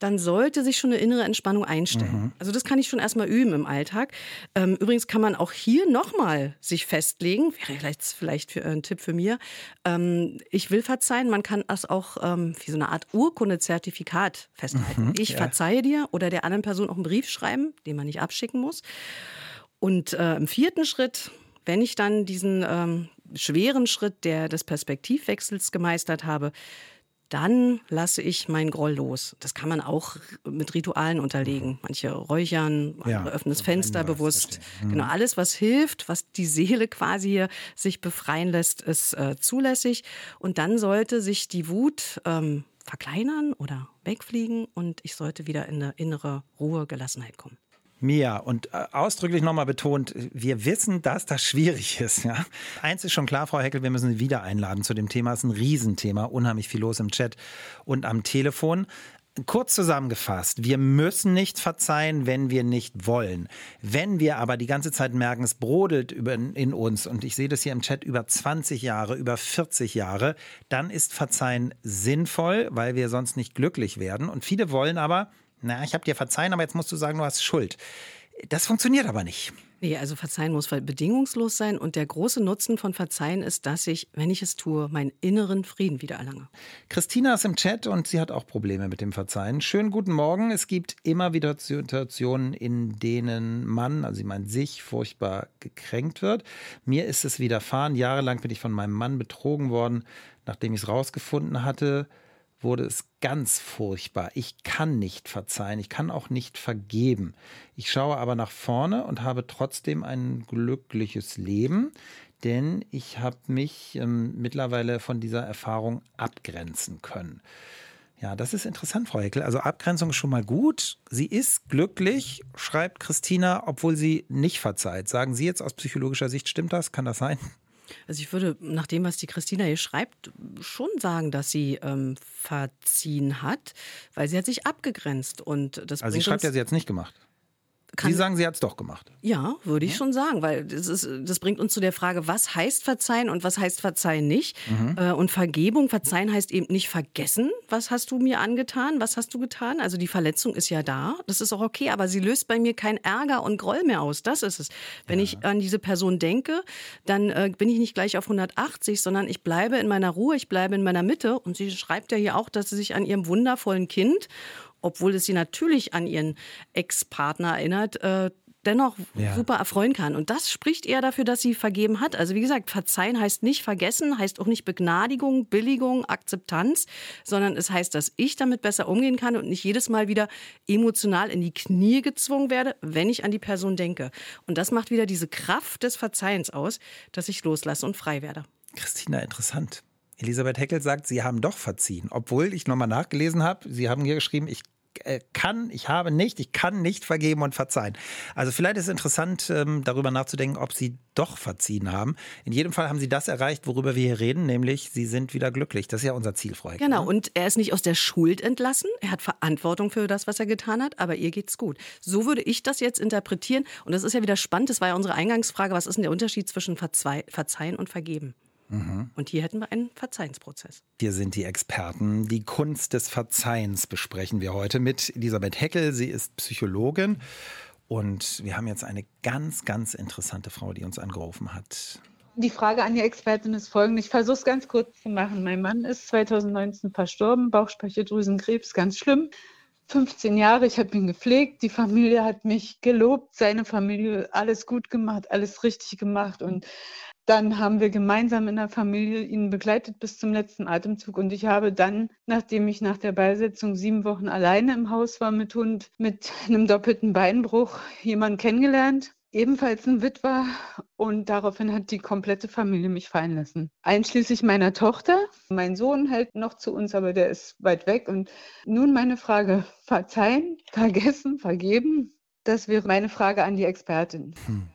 Speaker 3: dann sollte sich schon eine innere Entspannung einstellen. Mhm. Also das kann ich schon erstmal üben im Alltag. Ähm, übrigens kann man auch hier nochmal sich festlegen, wäre vielleicht, vielleicht für, äh, ein Tipp für mir, ähm, ich will verzeihen, man kann das auch ähm, wie so eine Art Urkunde-Zertifikat festhalten. Mhm, ich ja. verzeihe dir oder der anderen Person auch einen Brief schreiben, den man nicht abschicken muss. Und äh, im vierten Schritt, wenn ich dann diesen ähm, schweren Schritt der, des Perspektivwechsels gemeistert habe, dann lasse ich meinen Groll los. Das kann man auch mit Ritualen unterlegen. Manche räuchern, andere ja, öffnen das Fenster bewusst. Mhm. Genau, alles, was hilft, was die Seele quasi sich befreien lässt, ist äh, zulässig. Und dann sollte sich die Wut ähm, verkleinern oder wegfliegen und ich sollte wieder in eine innere Ruhe, Gelassenheit kommen.
Speaker 2: Mia, und äh, ausdrücklich nochmal betont, wir wissen, dass das schwierig ist. Ja? Eins ist schon klar, Frau Heckel, wir müssen Sie wieder einladen zu dem Thema. Es ist ein Riesenthema, unheimlich viel los im Chat und am Telefon. Kurz zusammengefasst, wir müssen nicht verzeihen, wenn wir nicht wollen. Wenn wir aber die ganze Zeit merken, es brodelt in uns, und ich sehe das hier im Chat über 20 Jahre, über 40 Jahre, dann ist Verzeihen sinnvoll, weil wir sonst nicht glücklich werden. Und viele wollen aber, na, ich habe dir verzeihen, aber jetzt musst du sagen, du hast Schuld. Das funktioniert aber nicht.
Speaker 3: Nee, also Verzeihen muss bedingungslos sein. Und der große Nutzen von Verzeihen ist, dass ich, wenn ich es tue, meinen inneren Frieden wieder erlange.
Speaker 2: Christina ist im Chat und sie hat auch Probleme mit dem Verzeihen. Schönen guten Morgen. Es gibt immer wieder Situationen, in denen man, also sie meint sich, furchtbar gekränkt wird. Mir ist es widerfahren. Jahrelang bin ich von meinem Mann betrogen worden, nachdem ich es rausgefunden hatte wurde es ganz furchtbar. Ich kann nicht verzeihen, ich kann auch nicht vergeben. Ich schaue aber nach vorne und habe trotzdem ein glückliches Leben, denn ich habe mich ähm, mittlerweile von dieser Erfahrung abgrenzen können. Ja, das ist interessant, Frau Heckel. Also Abgrenzung ist schon mal gut. Sie ist glücklich, schreibt Christina, obwohl sie nicht verzeiht. Sagen Sie jetzt aus psychologischer Sicht, stimmt das? Kann das sein?
Speaker 3: Also ich würde nach dem, was die Christina hier schreibt, schon sagen, dass sie ähm, verziehen hat, weil sie hat sich abgegrenzt und das.
Speaker 2: Also sie schreibt ja, sie hat es nicht gemacht. Kann, Sie sagen, sie hat es doch gemacht.
Speaker 3: Ja, würde ich ja? schon sagen, weil das, ist, das bringt uns zu der Frage, was heißt verzeihen und was heißt verzeihen nicht. Mhm. Äh, und Vergebung, verzeihen heißt eben nicht vergessen, was hast du mir angetan, was hast du getan. Also die Verletzung ist ja da, das ist auch okay, aber sie löst bei mir keinen Ärger und Groll mehr aus. Das ist es. Wenn ja. ich an diese Person denke, dann äh, bin ich nicht gleich auf 180, sondern ich bleibe in meiner Ruhe, ich bleibe in meiner Mitte. Und sie schreibt ja hier auch, dass sie sich an ihrem wundervollen Kind obwohl es sie natürlich an ihren Ex-Partner erinnert, äh, dennoch ja. super erfreuen kann. Und das spricht eher dafür, dass sie vergeben hat. Also wie gesagt, verzeihen heißt nicht vergessen, heißt auch nicht Begnadigung, Billigung, Akzeptanz, sondern es heißt, dass ich damit besser umgehen kann und nicht jedes Mal wieder emotional in die Knie gezwungen werde, wenn ich an die Person denke. Und das macht wieder diese Kraft des Verzeihens aus, dass ich loslasse und frei werde.
Speaker 2: Christina, interessant. Elisabeth Heckel sagt, Sie haben doch verziehen. Obwohl ich nochmal nachgelesen habe, Sie haben hier geschrieben, ich äh, kann, ich habe nicht, ich kann nicht vergeben und verzeihen. Also vielleicht ist es interessant, ähm, darüber nachzudenken, ob Sie doch verziehen haben. In jedem Fall haben Sie das erreicht, worüber wir hier reden, nämlich Sie sind wieder glücklich. Das ist ja unser Ziel, Frau Heckel.
Speaker 3: Genau, und er ist nicht aus der Schuld entlassen. Er hat Verantwortung für das, was er getan hat, aber ihr geht's gut. So würde ich das jetzt interpretieren. Und das ist ja wieder spannend. Das war ja unsere Eingangsfrage. Was ist denn der Unterschied zwischen Verzeihen und Vergeben? Mhm. Und hier hätten wir einen Verzeihensprozess.
Speaker 2: Hier sind die Experten. Die Kunst des Verzeihens besprechen wir heute mit Elisabeth Heckel. Sie ist Psychologin. Und wir haben jetzt eine ganz, ganz interessante Frau, die uns angerufen hat.
Speaker 6: Die Frage an die Expertin ist folgende. Ich versuche es ganz kurz zu machen. Mein Mann ist 2019 verstorben, Bauchspeicheldrüsenkrebs, ganz schlimm. 15 Jahre, ich habe ihn gepflegt, die Familie hat mich gelobt, seine Familie alles gut gemacht, alles richtig gemacht und dann haben wir gemeinsam in der Familie ihn begleitet bis zum letzten Atemzug. Und ich habe dann, nachdem ich nach der Beisetzung sieben Wochen alleine im Haus war mit Hund, mit einem doppelten Beinbruch, jemanden kennengelernt, ebenfalls ein Witwer. Und daraufhin hat die komplette Familie mich fallen lassen. Einschließlich meiner Tochter. Mein Sohn hält noch zu uns, aber der ist weit weg. Und nun meine Frage, verzeihen, vergessen, vergeben? Das wäre meine Frage an die Expertin. Hm.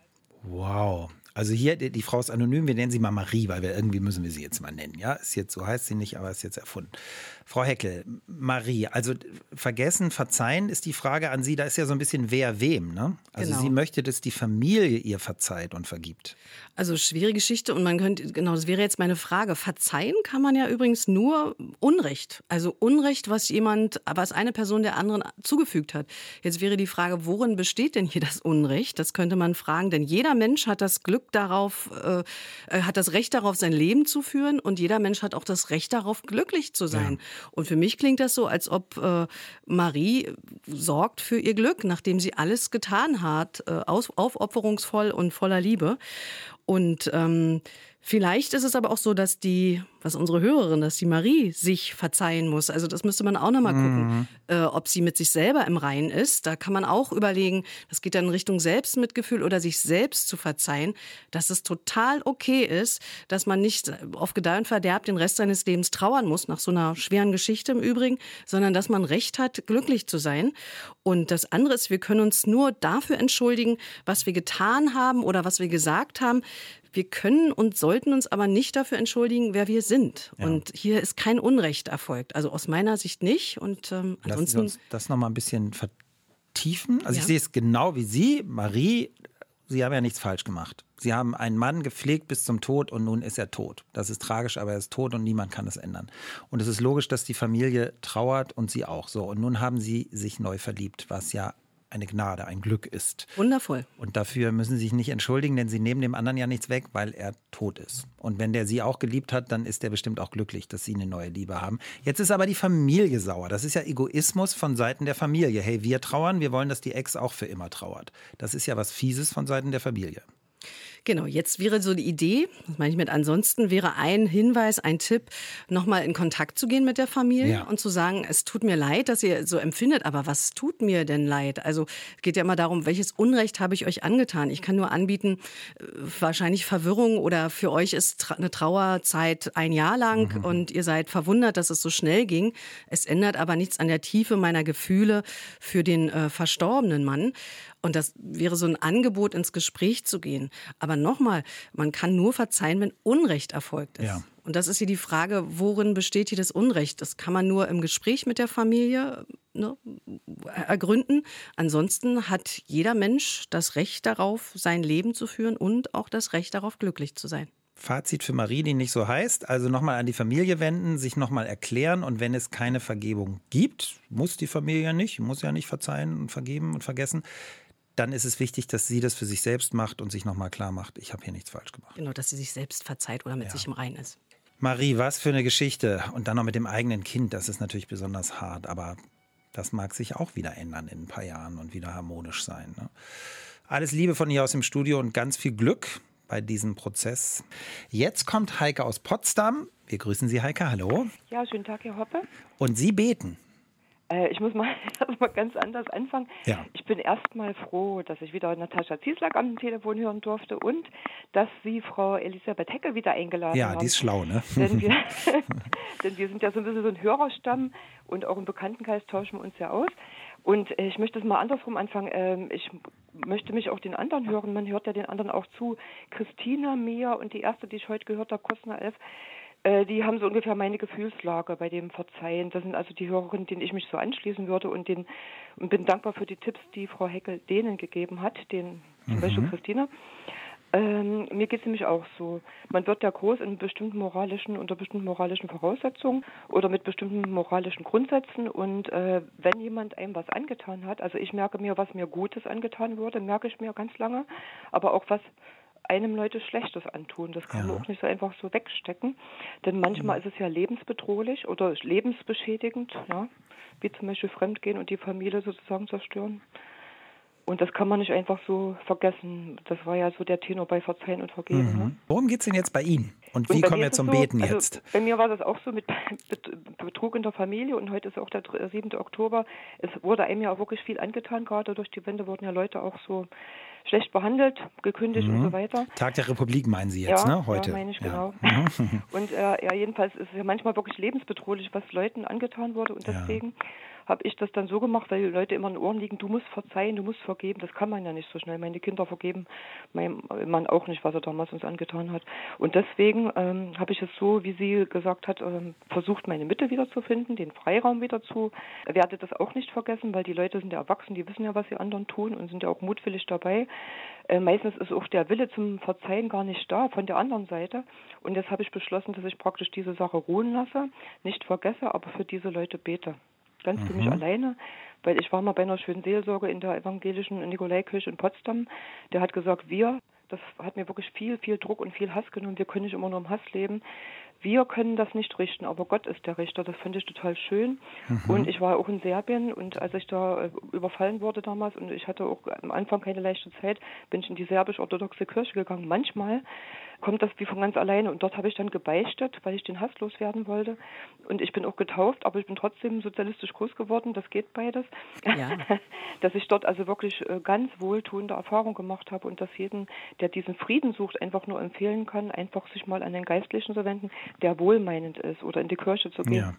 Speaker 2: Wow. Also hier, die, die, Frau ist anonym, wir nennen sie mal Marie, weil wir irgendwie müssen wir sie jetzt mal nennen. Ja, ist jetzt, so heißt sie nicht, aber ist jetzt erfunden. Frau Heckel, Marie, also vergessen, verzeihen ist die Frage an Sie, da ist ja so ein bisschen wer wem, ne? Also genau. sie möchte, dass die Familie ihr verzeiht und vergibt.
Speaker 3: Also schwierige Geschichte und man könnte, genau, das wäre jetzt meine Frage. Verzeihen kann man ja übrigens nur Unrecht. Also Unrecht, was jemand, was eine Person der anderen zugefügt hat. Jetzt wäre die Frage, worin besteht denn hier das Unrecht? Das könnte man fragen, denn jeder Mensch hat das Glück darauf, äh, äh hat das Recht darauf, sein Leben zu führen und jeder Mensch hat auch das Recht darauf, glücklich zu sein. Ja. Und für mich klingt das so, als ob äh, Marie sorgt für ihr Glück, nachdem sie alles getan hat, äh, aufopferungsvoll und voller Liebe. Und ähm, Vielleicht ist es aber auch so, dass die, was unsere Hörerin, dass die Marie sich verzeihen muss. Also das müsste man auch nochmal gucken, mhm. äh, ob sie mit sich selber im Reinen ist. Da kann man auch überlegen, das geht dann in Richtung Selbstmitgefühl oder sich selbst zu verzeihen, dass es total okay ist, dass man nicht auf Gedeih und Verderb den Rest seines Lebens trauern muss, nach so einer schweren Geschichte im Übrigen, sondern dass man Recht hat, glücklich zu sein. Und das andere ist, wir können uns nur dafür entschuldigen, was wir getan haben oder was wir gesagt haben, Wir können und sollten uns aber nicht dafür entschuldigen, wer wir sind. Ja. Und hier ist kein Unrecht erfolgt. Also aus meiner Sicht nicht. Und ähm, ansonsten. Lassen Sie
Speaker 2: uns das nochmal ein bisschen vertiefen. Also ja. ich sehe es genau wie Sie. Marie Sie haben ja nichts falsch gemacht. Sie haben einen Mann gepflegt bis zum Tod und nun ist er tot. Das ist tragisch, aber er ist tot und niemand kann es ändern. Und es ist logisch, dass die Familie trauert und Sie auch so. Und nun haben Sie sich neu verliebt, was ja eine Gnade, ein Glück ist.
Speaker 3: Wundervoll.
Speaker 2: Und dafür müssen Sie sich nicht entschuldigen, denn Sie nehmen dem anderen ja nichts weg, weil er tot ist. Und wenn der Sie auch geliebt hat, dann ist er bestimmt auch glücklich, dass Sie eine neue Liebe haben. Jetzt ist aber die Familie sauer. Das ist ja Egoismus von Seiten der Familie. Hey, wir trauern, wir wollen, dass die Ex auch für immer trauert. Das ist ja was Fieses von Seiten der Familie.
Speaker 3: Genau, jetzt wäre so die Idee, das meine ich mit ansonsten, wäre ein Hinweis, ein Tipp, nochmal in Kontakt zu gehen mit der Familie ja. und zu sagen, es tut mir leid, dass ihr so empfindet, aber was tut mir denn leid? Also es geht ja immer darum, welches Unrecht habe ich euch angetan? Ich kann nur anbieten, äh, wahrscheinlich Verwirrung oder für euch ist eine Trauerzeit ein Jahr lang mhm. und ihr seid verwundert, dass es so schnell ging. Es ändert aber nichts an der Tiefe meiner Gefühle für den äh, verstorbenen Mann. Und das wäre so ein Angebot, ins Gespräch zu gehen. Aber nochmal, man kann nur verzeihen, wenn Unrecht erfolgt ist. Ja. Und das ist hier die Frage, worin besteht hier das Unrecht? Das kann man nur im Gespräch mit der Familie ne, ergründen. Ansonsten hat jeder Mensch das Recht darauf, sein Leben zu führen und auch das Recht darauf, glücklich zu sein.
Speaker 2: Fazit für Marie, die nicht so heißt. Also nochmal an die Familie wenden, sich nochmal erklären und wenn es keine Vergebung gibt, muss die Familie ja nicht, muss ja nicht verzeihen und vergeben und vergessen, dann ist es wichtig, dass sie das für sich selbst macht und sich nochmal klar macht, ich habe hier nichts falsch gemacht.
Speaker 3: Genau, dass sie sich selbst verzeiht oder mit ja. sich im Reinen ist.
Speaker 2: Marie, was für eine Geschichte. Und dann noch mit dem eigenen Kind, das ist natürlich besonders hart, aber das mag sich auch wieder ändern in ein paar Jahren und wieder harmonisch sein. Ne? Alles Liebe von hier aus dem Studio und ganz viel Glück bei diesem Prozess. Jetzt kommt Heike aus Potsdam. Wir grüßen Sie, Heike. Hallo.
Speaker 7: Ja, schönen Tag, Herr Hoppe.
Speaker 2: Und Sie beten.
Speaker 7: Äh, ich muss mal (laughs) erstmal ganz anders anfangen. Ja. Ich bin erstmal froh, dass ich wieder Natascha Zieslack am Telefon hören durfte und dass Sie Frau Elisabeth Heckel wieder eingeladen
Speaker 2: ja,
Speaker 7: haben.
Speaker 2: Ja, die ist schlau, ne? (laughs)
Speaker 7: Denn wir, (laughs) denn wir sind ja so ein bisschen so ein Hörerstamm und auch im Bekanntenkreis tauschen wir uns ja aus. Und äh, ich möchte es mal andersrum anfangen. Ähm, ich möchte mich auch den anderen hören. Man hört ja den anderen auch zu. Christina, Mia und die erste, die ich heute gehört habe, nach elf, äh, die haben so ungefähr meine Gefühlslage bei dem Verzeihen. Das sind also die Hörerinnen, denen ich mich so anschließen würde und, den, und bin dankbar für die Tipps, die Frau Heckel denen gegeben hat, den zum mhm. Beispiel Christina. Ähm, mir geht es nämlich auch so. Man wird ja groß in bestimmten moralischen, unter bestimmten moralischen Voraussetzungen oder mit bestimmten moralischen Grundsätzen. Und äh, wenn jemand einem was angetan hat, also ich merke mir, was mir Gutes angetan wurde, merke ich mir ganz lange, aber auch was einem Leute Schlechtes antun. Das kann ja. man auch nicht so einfach so wegstecken. Denn manchmal mhm. ist es ja lebensbedrohlich oder lebensbeschädigend, ja, wie zum Beispiel Fremdgehen und die Familie sozusagen zerstören. Und das kann man nicht einfach so vergessen. Das war ja so der Tenor bei Verzeihen und Vergeben. Mhm.
Speaker 2: Ne? Worum geht es denn jetzt bei Ihnen? Und wie und kommen wir zum so, Beten also jetzt?
Speaker 7: bei mir war das auch so mit (laughs) Betrug in der Familie und heute ist auch der 7. Oktober. Es wurde einem ja auch wirklich viel angetan, gerade durch die Wende wurden ja Leute auch so schlecht behandelt, gekündigt mhm. und so weiter.
Speaker 2: Tag der Republik meinen Sie jetzt,
Speaker 7: ja,
Speaker 2: ne? Heute.
Speaker 7: Ja, meine ich, genau. Ja. und äh, ja, jedenfalls ist es ja manchmal wirklich lebensbedrohlich, was Leuten angetan wurde und deswegen ja habe ich das dann so gemacht, weil die Leute immer in den Ohren liegen, du musst verzeihen, du musst vergeben. Das kann man ja nicht so schnell. Meine Kinder vergeben mein Mann auch nicht, was er damals uns angetan hat. Und deswegen ähm, habe ich es so, wie sie gesagt hat, ähm, versucht, meine Mitte wiederzufinden, den Freiraum wieder zu. Werde das auch nicht vergessen, weil die Leute sind ja erwachsen, die wissen ja, was sie anderen tun und sind ja auch mutwillig dabei. Äh, meistens ist auch der Wille zum Verzeihen gar nicht da von der anderen Seite. Und jetzt habe ich beschlossen, dass ich praktisch diese Sache ruhen lasse, nicht vergesse, aber für diese Leute bete ganz mhm. für mich alleine, weil ich war mal bei einer schönen Seelsorge in der evangelischen Nikolaikirche in Potsdam. Der hat gesagt, wir, das hat mir wirklich viel, viel Druck und viel Hass genommen. Wir können nicht immer nur im Hass leben. Wir können das nicht richten, aber Gott ist der Richter. Das finde ich total schön. Mhm. Und ich war auch in Serbien und als ich da äh, überfallen wurde damals und ich hatte auch am Anfang keine leichte Zeit, bin ich in die serbisch-orthodoxe Kirche gegangen. Manchmal kommt das wie von ganz alleine. Und dort habe ich dann gebeichtet, weil ich den Hass loswerden wollte. Und ich bin auch getauft, aber ich bin trotzdem sozialistisch groß geworden. Das geht beides. Ja. (laughs) dass ich dort also wirklich äh, ganz wohltuende Erfahrungen gemacht habe und dass jeden, der diesen Frieden sucht, einfach nur empfehlen kann, einfach sich mal an den Geistlichen zu wenden, der wohlmeinend ist oder in die Kirche zu gehen. Ja.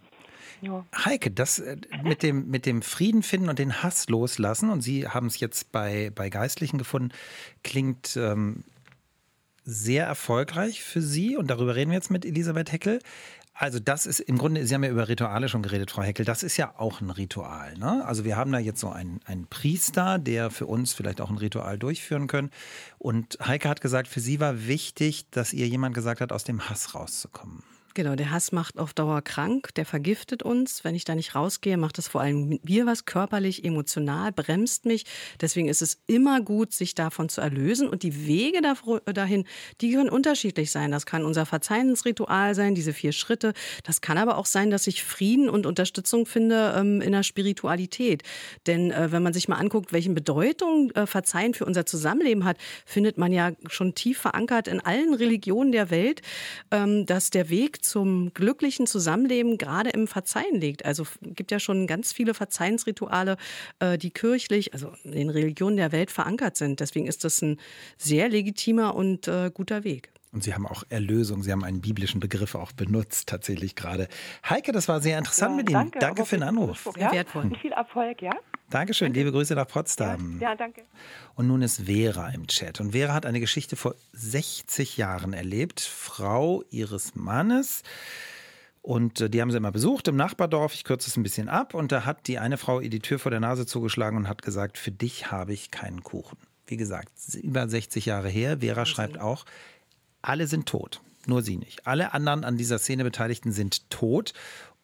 Speaker 2: Ja. Heike, das äh, mit dem, mit dem Frieden finden und den Hass loslassen, und Sie haben es jetzt bei, bei Geistlichen gefunden, klingt ähm, sehr erfolgreich für Sie und darüber reden wir jetzt mit Elisabeth Heckel. Also das ist im Grunde, Sie haben ja über Rituale schon geredet, Frau Heckel, das ist ja auch ein Ritual. Ne? Also wir haben da jetzt so einen, einen Priester, der für uns vielleicht auch ein Ritual durchführen können. Und Heike hat gesagt, für sie war wichtig, dass ihr jemand gesagt hat, aus dem Hass rauszukommen.
Speaker 3: Genau, der Hass macht auf Dauer krank, der vergiftet uns. Wenn ich da nicht rausgehe, macht das vor allem mir was körperlich, emotional, bremst mich. Deswegen ist es immer gut, sich davon zu erlösen. Und die Wege dahin, die können unterschiedlich sein. Das kann unser Verzeihensritual sein, diese vier Schritte. Das kann aber auch sein, dass ich Frieden und Unterstützung finde ähm, in der Spiritualität. Denn äh, wenn man sich mal anguckt, welchen Bedeutung äh, Verzeihen für unser Zusammenleben hat, findet man ja schon tief verankert in allen Religionen der Welt, ähm, dass der Weg zum glücklichen Zusammenleben gerade im Verzeihen liegt. Also es gibt ja schon ganz viele Verzeihensrituale, äh, die kirchlich, also in den Religionen der Welt verankert sind. Deswegen ist das ein sehr legitimer und äh, guter Weg.
Speaker 2: Und Sie haben auch Erlösung, Sie haben einen biblischen Begriff auch benutzt, tatsächlich gerade. Heike, das war sehr interessant ja, mit Ihnen. Danke, danke für den Anruf.
Speaker 7: Ja? Wertvoll. Und viel Erfolg, ja?
Speaker 2: Dankeschön, danke. liebe Grüße nach Potsdam.
Speaker 7: Ja, danke.
Speaker 2: Und nun ist Vera im Chat. Und Vera hat eine Geschichte vor 60 Jahren erlebt. Frau ihres Mannes. Und äh, die haben sie immer besucht im Nachbardorf. Ich kürze es ein bisschen ab. Und da hat die eine Frau ihr die Tür vor der Nase zugeschlagen und hat gesagt, für dich habe ich keinen Kuchen. Wie gesagt, über 60 Jahre her. Vera schreibt auch, alle sind tot, nur sie nicht. Alle anderen an dieser Szene Beteiligten sind tot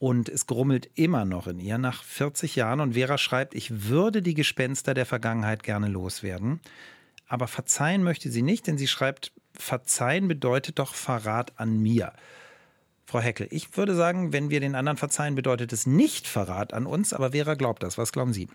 Speaker 2: und es grummelt immer noch in ihr nach 40 Jahren. Und Vera schreibt, ich würde die Gespenster der Vergangenheit gerne loswerden, aber verzeihen möchte sie nicht, denn sie schreibt, verzeihen bedeutet doch Verrat an mir. Frau Heckel, ich würde sagen, wenn wir den anderen verzeihen, bedeutet es nicht Verrat an uns, aber Vera glaubt das. Was glauben Sie?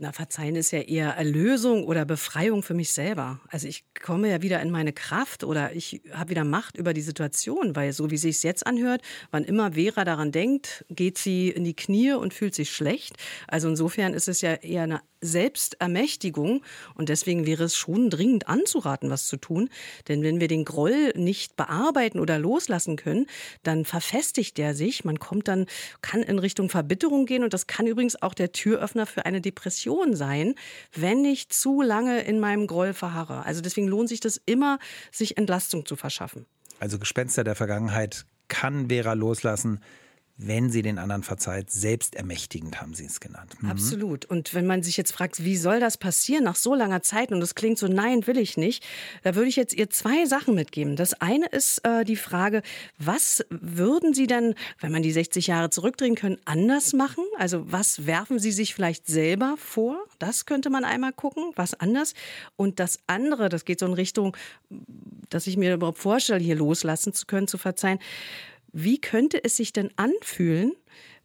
Speaker 3: Na, verzeihen ist ja eher Erlösung oder Befreiung für mich selber. Also ich komme ja wieder in meine Kraft oder ich habe wieder Macht über die Situation, weil so wie sich es jetzt anhört, wann immer Vera daran denkt, geht sie in die Knie und fühlt sich schlecht. Also insofern ist es ja eher eine Selbstermächtigung und deswegen wäre es schon dringend anzuraten, was zu tun. Denn wenn wir den Groll nicht bearbeiten oder loslassen können, dann verfestigt der sich. Man kommt dann, kann in Richtung Verbitterung gehen und das kann übrigens auch der Türöffner für eine Depression Depression sein, wenn ich zu lange in meinem Groll verharre. Also deswegen lohnt sich das immer, sich Entlastung zu verschaffen.
Speaker 2: Also Gespenster der Vergangenheit kann Vera loslassen wenn sie den anderen verzeiht, selbstermächtigend haben Sie es genannt.
Speaker 3: Mhm. Absolut. Und wenn man sich jetzt fragt, wie soll das passieren nach so langer Zeit und das klingt so, nein, will ich nicht, da würde ich jetzt ihr zwei Sachen mitgeben. Das eine ist äh, die Frage, was würden Sie denn, wenn man die 60 Jahre zurückdrehen können, anders machen? Also was werfen Sie sich vielleicht selber vor? Das könnte man einmal gucken, was anders. Und das andere, das geht so in Richtung, dass ich mir überhaupt vorstelle, hier loslassen zu können, zu verzeihen wie könnte es sich denn anfühlen,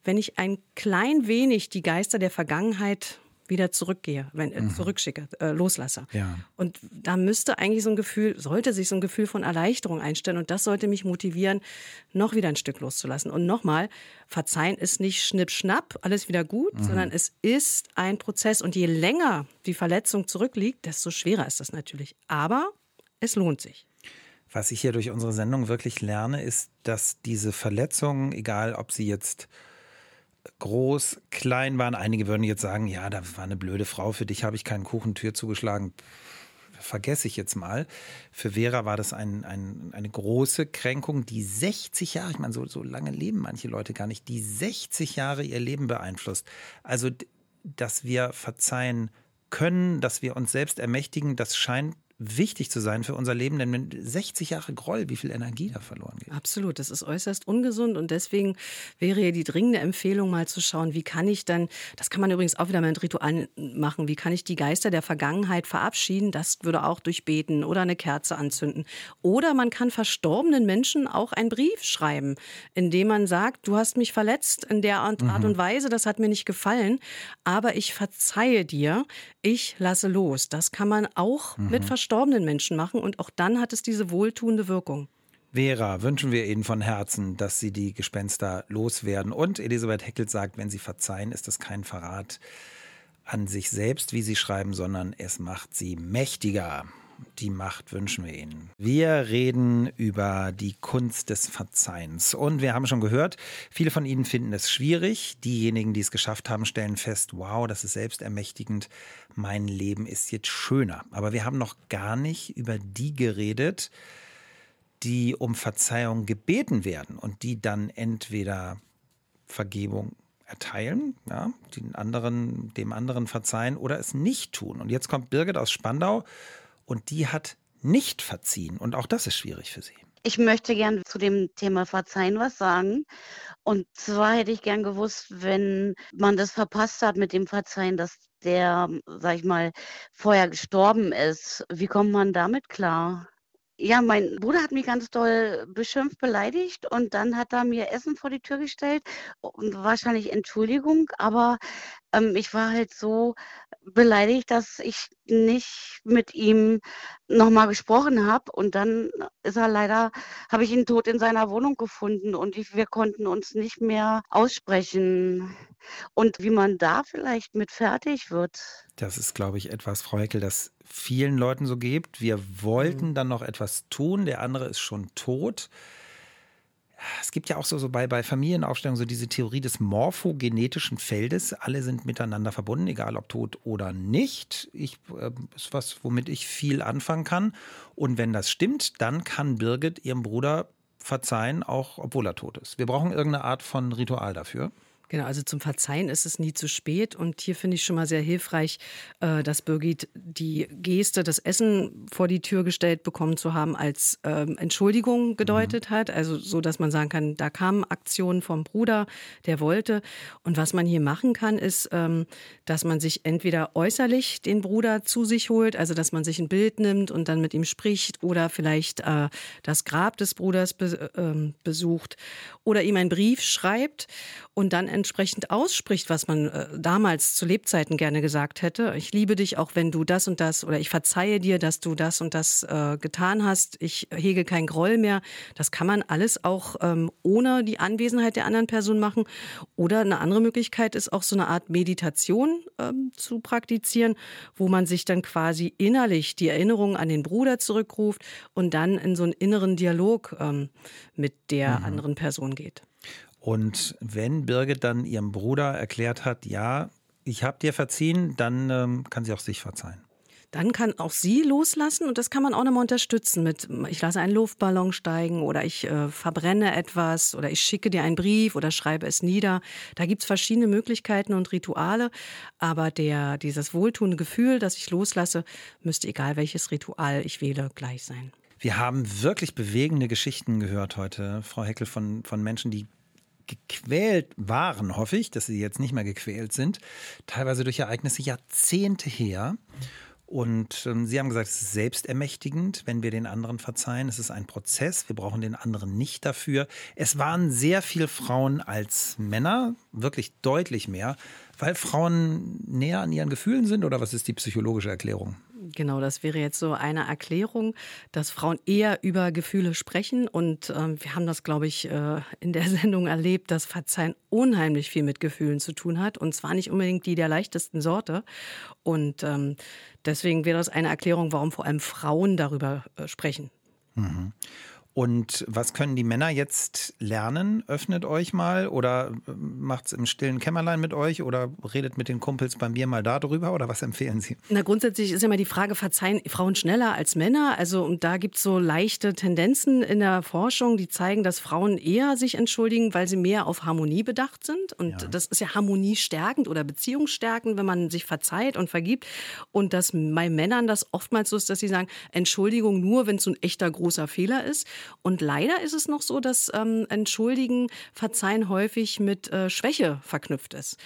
Speaker 3: wenn ich ein klein wenig die Geister der Vergangenheit wieder zurückgehe, wenn äh, mhm. zurückschicke, äh, loslasse.
Speaker 2: Ja.
Speaker 3: Und da müsste eigentlich so ein Gefühl, sollte sich so ein Gefühl von Erleichterung einstellen und das sollte mich motivieren, noch wieder ein Stück loszulassen. Und nochmal, verzeihen ist nicht schnipp-schnapp, alles wieder gut, mhm. sondern es ist ein Prozess und je länger die Verletzung zurückliegt, desto schwerer ist das natürlich. Aber es lohnt sich.
Speaker 2: Was ich hier durch unsere Sendung wirklich lerne, ist, dass diese Verletzungen, egal ob sie jetzt groß, klein waren, einige würden jetzt sagen, ja, da war eine blöde Frau, für dich habe ich keinen Kuchentür zugeschlagen. Vergesse ich jetzt mal. Für Vera war das ein, ein, eine große Kränkung, die 60 Jahre, ich meine, so, so lange leben manche Leute gar nicht, die 60 Jahre ihr Leben beeinflusst. Also, dass wir verzeihen können, dass wir uns selbst ermächtigen, das scheint wichtig zu sein für unser Leben, denn mit 60 Jahre Groll, wie viel Energie da verloren geht.
Speaker 3: Absolut, das ist äußerst ungesund und deswegen wäre hier die dringende Empfehlung mal zu schauen, wie kann ich dann, das kann man übrigens auch wieder mit Ritual machen, wie kann ich die Geister der Vergangenheit verabschieden, das würde auch durch Beten oder eine Kerze anzünden. Oder man kann verstorbenen Menschen auch einen Brief schreiben, in dem man sagt, du hast mich verletzt in der Art mhm. und Weise, das hat mir nicht gefallen, aber ich verzeihe dir, ich lasse los. Das kann man auch mhm. mit verstorbenen verstorbenen Menschen machen und auch dann hat es diese wohltuende Wirkung.
Speaker 2: Vera, wünschen wir Ihnen von Herzen, dass Sie die Gespenster loswerden. Und Elisabeth Heckel sagt, wenn Sie verzeihen, ist das kein Verrat an sich selbst, wie Sie schreiben, sondern es macht Sie mächtiger. Die Macht wünschen wir Ihnen. Wir reden über die Kunst des Verzeihens. Und wir haben schon gehört, viele von Ihnen finden es schwierig. Diejenigen, die es geschafft haben, stellen fest, wow, das ist selbstermächtigend. Mein Leben ist jetzt schöner. Aber wir haben noch gar nicht über die geredet, die um Verzeihung gebeten werden und die dann entweder Vergebung erteilen, ja, den anderen, dem anderen verzeihen oder es nicht tun. Und jetzt kommt Birgit aus Spandau und die hat nicht verziehen. Und auch das ist schwierig für sie.
Speaker 8: Ich möchte gern zu dem Thema Verzeihen was sagen. Und zwar hätte ich gern gewusst, wenn man das verpasst hat mit dem Verzeihen, dass der, sag ich mal, vorher gestorben ist. Wie kommt man damit klar? Ja, mein Bruder hat mich ganz doll beschimpft, beleidigt und dann hat er mir Essen vor die Tür gestellt und wahrscheinlich Entschuldigung, aber ähm, ich war halt so beleidigt, dass ich nicht mit ihm nochmal gesprochen habe. Und dann ist er leider, habe ich ihn tot in seiner Wohnung gefunden und ich, wir konnten uns nicht mehr aussprechen. Und wie man da vielleicht mit fertig wird.
Speaker 2: Das ist, glaube ich, etwas, Frau Heckel, das vielen Leuten so gibt. Wir wollten mhm. dann noch etwas tun, der andere ist schon tot es gibt ja auch so, so bei, bei Familienaufstellungen so diese Theorie des morphogenetischen Feldes. Alle sind miteinander verbunden, egal ob tot oder nicht. Ich, äh, ist was, womit ich viel anfangen kann. Und wenn das stimmt, dann kann Birgit ihrem Bruder verzeihen, auch obwohl er tot ist. Wir brauchen irgendeine Art von Ritual dafür.
Speaker 3: Genau, also zum Verzeihen ist es nie zu spät. Und hier finde ich schon mal sehr hilfreich, äh, dass Birgit die Geste, das Essen vor die Tür gestellt bekommen zu haben, als ähm, Entschuldigung gedeutet mhm. hat. Also so, dass man sagen kann, da kamen Aktionen vom Bruder, der wollte. Und was man hier machen kann, ist, ähm, dass man sich entweder äußerlich den Bruder zu sich holt, also dass man sich ein Bild nimmt und dann mit ihm spricht oder vielleicht äh, das Grab des Bruders ähm, besucht oder ihm einen Brief schreibt und dann entsprechend ausspricht, was man äh, damals zu Lebzeiten gerne gesagt hätte. Ich liebe dich, auch wenn du das und das oder ich verzeihe dir, dass du das und das äh, getan hast. Ich hege kein Groll mehr. Das kann man alles auch ähm, ohne die Anwesenheit der anderen Person machen. Oder eine andere Möglichkeit ist auch so eine Art Meditation ähm, zu praktizieren, wo man sich dann quasi innerlich die Erinnerungen an den Bruder zurückruft und dann in so einen inneren Dialog ähm, mit der mhm. anderen Person geht.
Speaker 2: Und wenn Birgit dann ihrem Bruder erklärt hat, ja, ich habe dir verziehen, dann ähm, kann sie auch sich verzeihen.
Speaker 3: Dann kann auch sie loslassen und das kann man auch nochmal unterstützen mit, ich lasse einen Luftballon steigen oder ich äh, verbrenne etwas oder ich schicke dir einen Brief oder schreibe es nieder. Da gibt es verschiedene Möglichkeiten und Rituale, aber der, dieses wohltuende Gefühl, das ich loslasse, müsste egal welches Ritual ich wähle, gleich sein.
Speaker 2: Wir haben wirklich bewegende Geschichten gehört heute, Frau Heckel, von, von Menschen, die gequält waren, hoffe ich, dass sie jetzt nicht mehr gequält sind, teilweise durch Ereignisse Jahrzehnte her. Und ähm, Sie haben gesagt, es ist selbstermächtigend, wenn wir den anderen verzeihen. Es ist ein Prozess. Wir brauchen den anderen nicht dafür. Es waren sehr viel Frauen als Männer, wirklich deutlich mehr, weil Frauen näher an ihren Gefühlen sind. Oder was ist die psychologische Erklärung?
Speaker 3: Genau, das wäre jetzt so eine Erklärung, dass Frauen eher über Gefühle sprechen. Und ähm, wir haben das, glaube ich, äh, in der (laughs) Sendung erlebt, dass Verzeihen unheimlich viel mit Gefühlen zu tun hat. Und zwar nicht unbedingt die der leichtesten Sorte. Und ähm, deswegen wäre das eine Erklärung, warum vor allem Frauen darüber äh, sprechen.
Speaker 2: Mhm. Und was können die Männer jetzt lernen? Öffnet euch mal oder äh, macht es im stillen Kämmerlein mit euch oder redet mit den Kumpels bei mir mal darüber oder was empfehlen Sie?
Speaker 3: Na, grundsätzlich ist ja immer die Frage, verzeihen Frauen schneller als Männer? Also, und da gibt es so leichte Tendenzen in der Forschung, die zeigen, dass Frauen eher sich entschuldigen, weil sie mehr auf Harmonie bedacht sind. Und ja. das ist ja harmoniestärkend oder beziehungsstärkend, wenn man sich verzeiht und vergibt. Und dass bei Männern das oftmals so ist, dass sie sagen, Entschuldigung nur, wenn es so ein echter großer Fehler ist. Und leider ist es noch so, dass ähm, Entschuldigen, Verzeihen häufig mit äh, Schwäche verknüpft ist.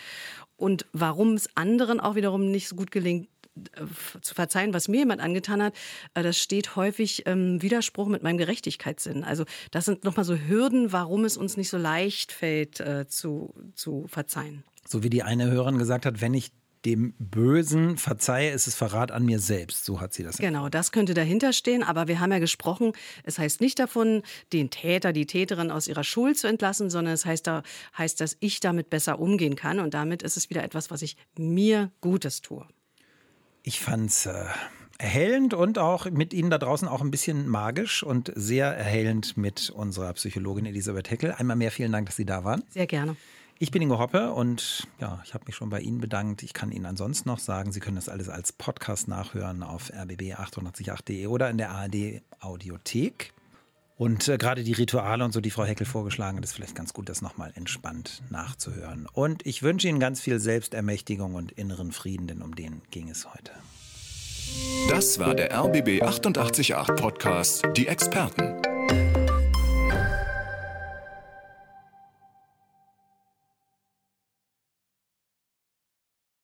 Speaker 3: Und warum es anderen auch wiederum nicht so gut gelingt, äh, zu verzeihen, was mir jemand angetan hat, äh, das steht häufig im Widerspruch mit meinem Gerechtigkeitssinn. Also das sind nochmal so Hürden, warum es uns nicht so leicht fällt, äh, zu, zu verzeihen.
Speaker 2: So wie die eine Hörerin gesagt hat, wenn ich dem Bösen verzeihe, ist es Verrat an mir selbst. So hat sie das.
Speaker 3: Genau, das könnte dahinter stehen. Aber wir haben ja gesprochen, es heißt nicht davon, den Täter, die Täterin aus ihrer Schuld zu entlassen, sondern es heißt, da, heißt, dass ich damit besser umgehen kann. Und damit ist es wieder etwas, was ich mir Gutes tue.
Speaker 2: Ich fand es äh, erhellend und auch mit Ihnen da draußen auch ein bisschen magisch und sehr erhellend mit unserer Psychologin Elisabeth Heckel. Einmal mehr vielen Dank, dass Sie da waren.
Speaker 3: Sehr gerne.
Speaker 2: Ich bin Ingo Hoppe und ja, ich habe mich schon bei Ihnen bedankt. Ich kann Ihnen ansonsten noch sagen, Sie können das alles als Podcast nachhören auf rbb888.de oder in der ARD Audiothek. Und äh, gerade die Rituale und so, die Frau Heckel vorgeschlagen hat, ist vielleicht ganz gut, das nochmal entspannt nachzuhören. Und ich wünsche Ihnen ganz viel Selbstermächtigung und inneren Frieden, denn um den ging es heute.
Speaker 1: Das war der RBB 888 Podcast, die Experten.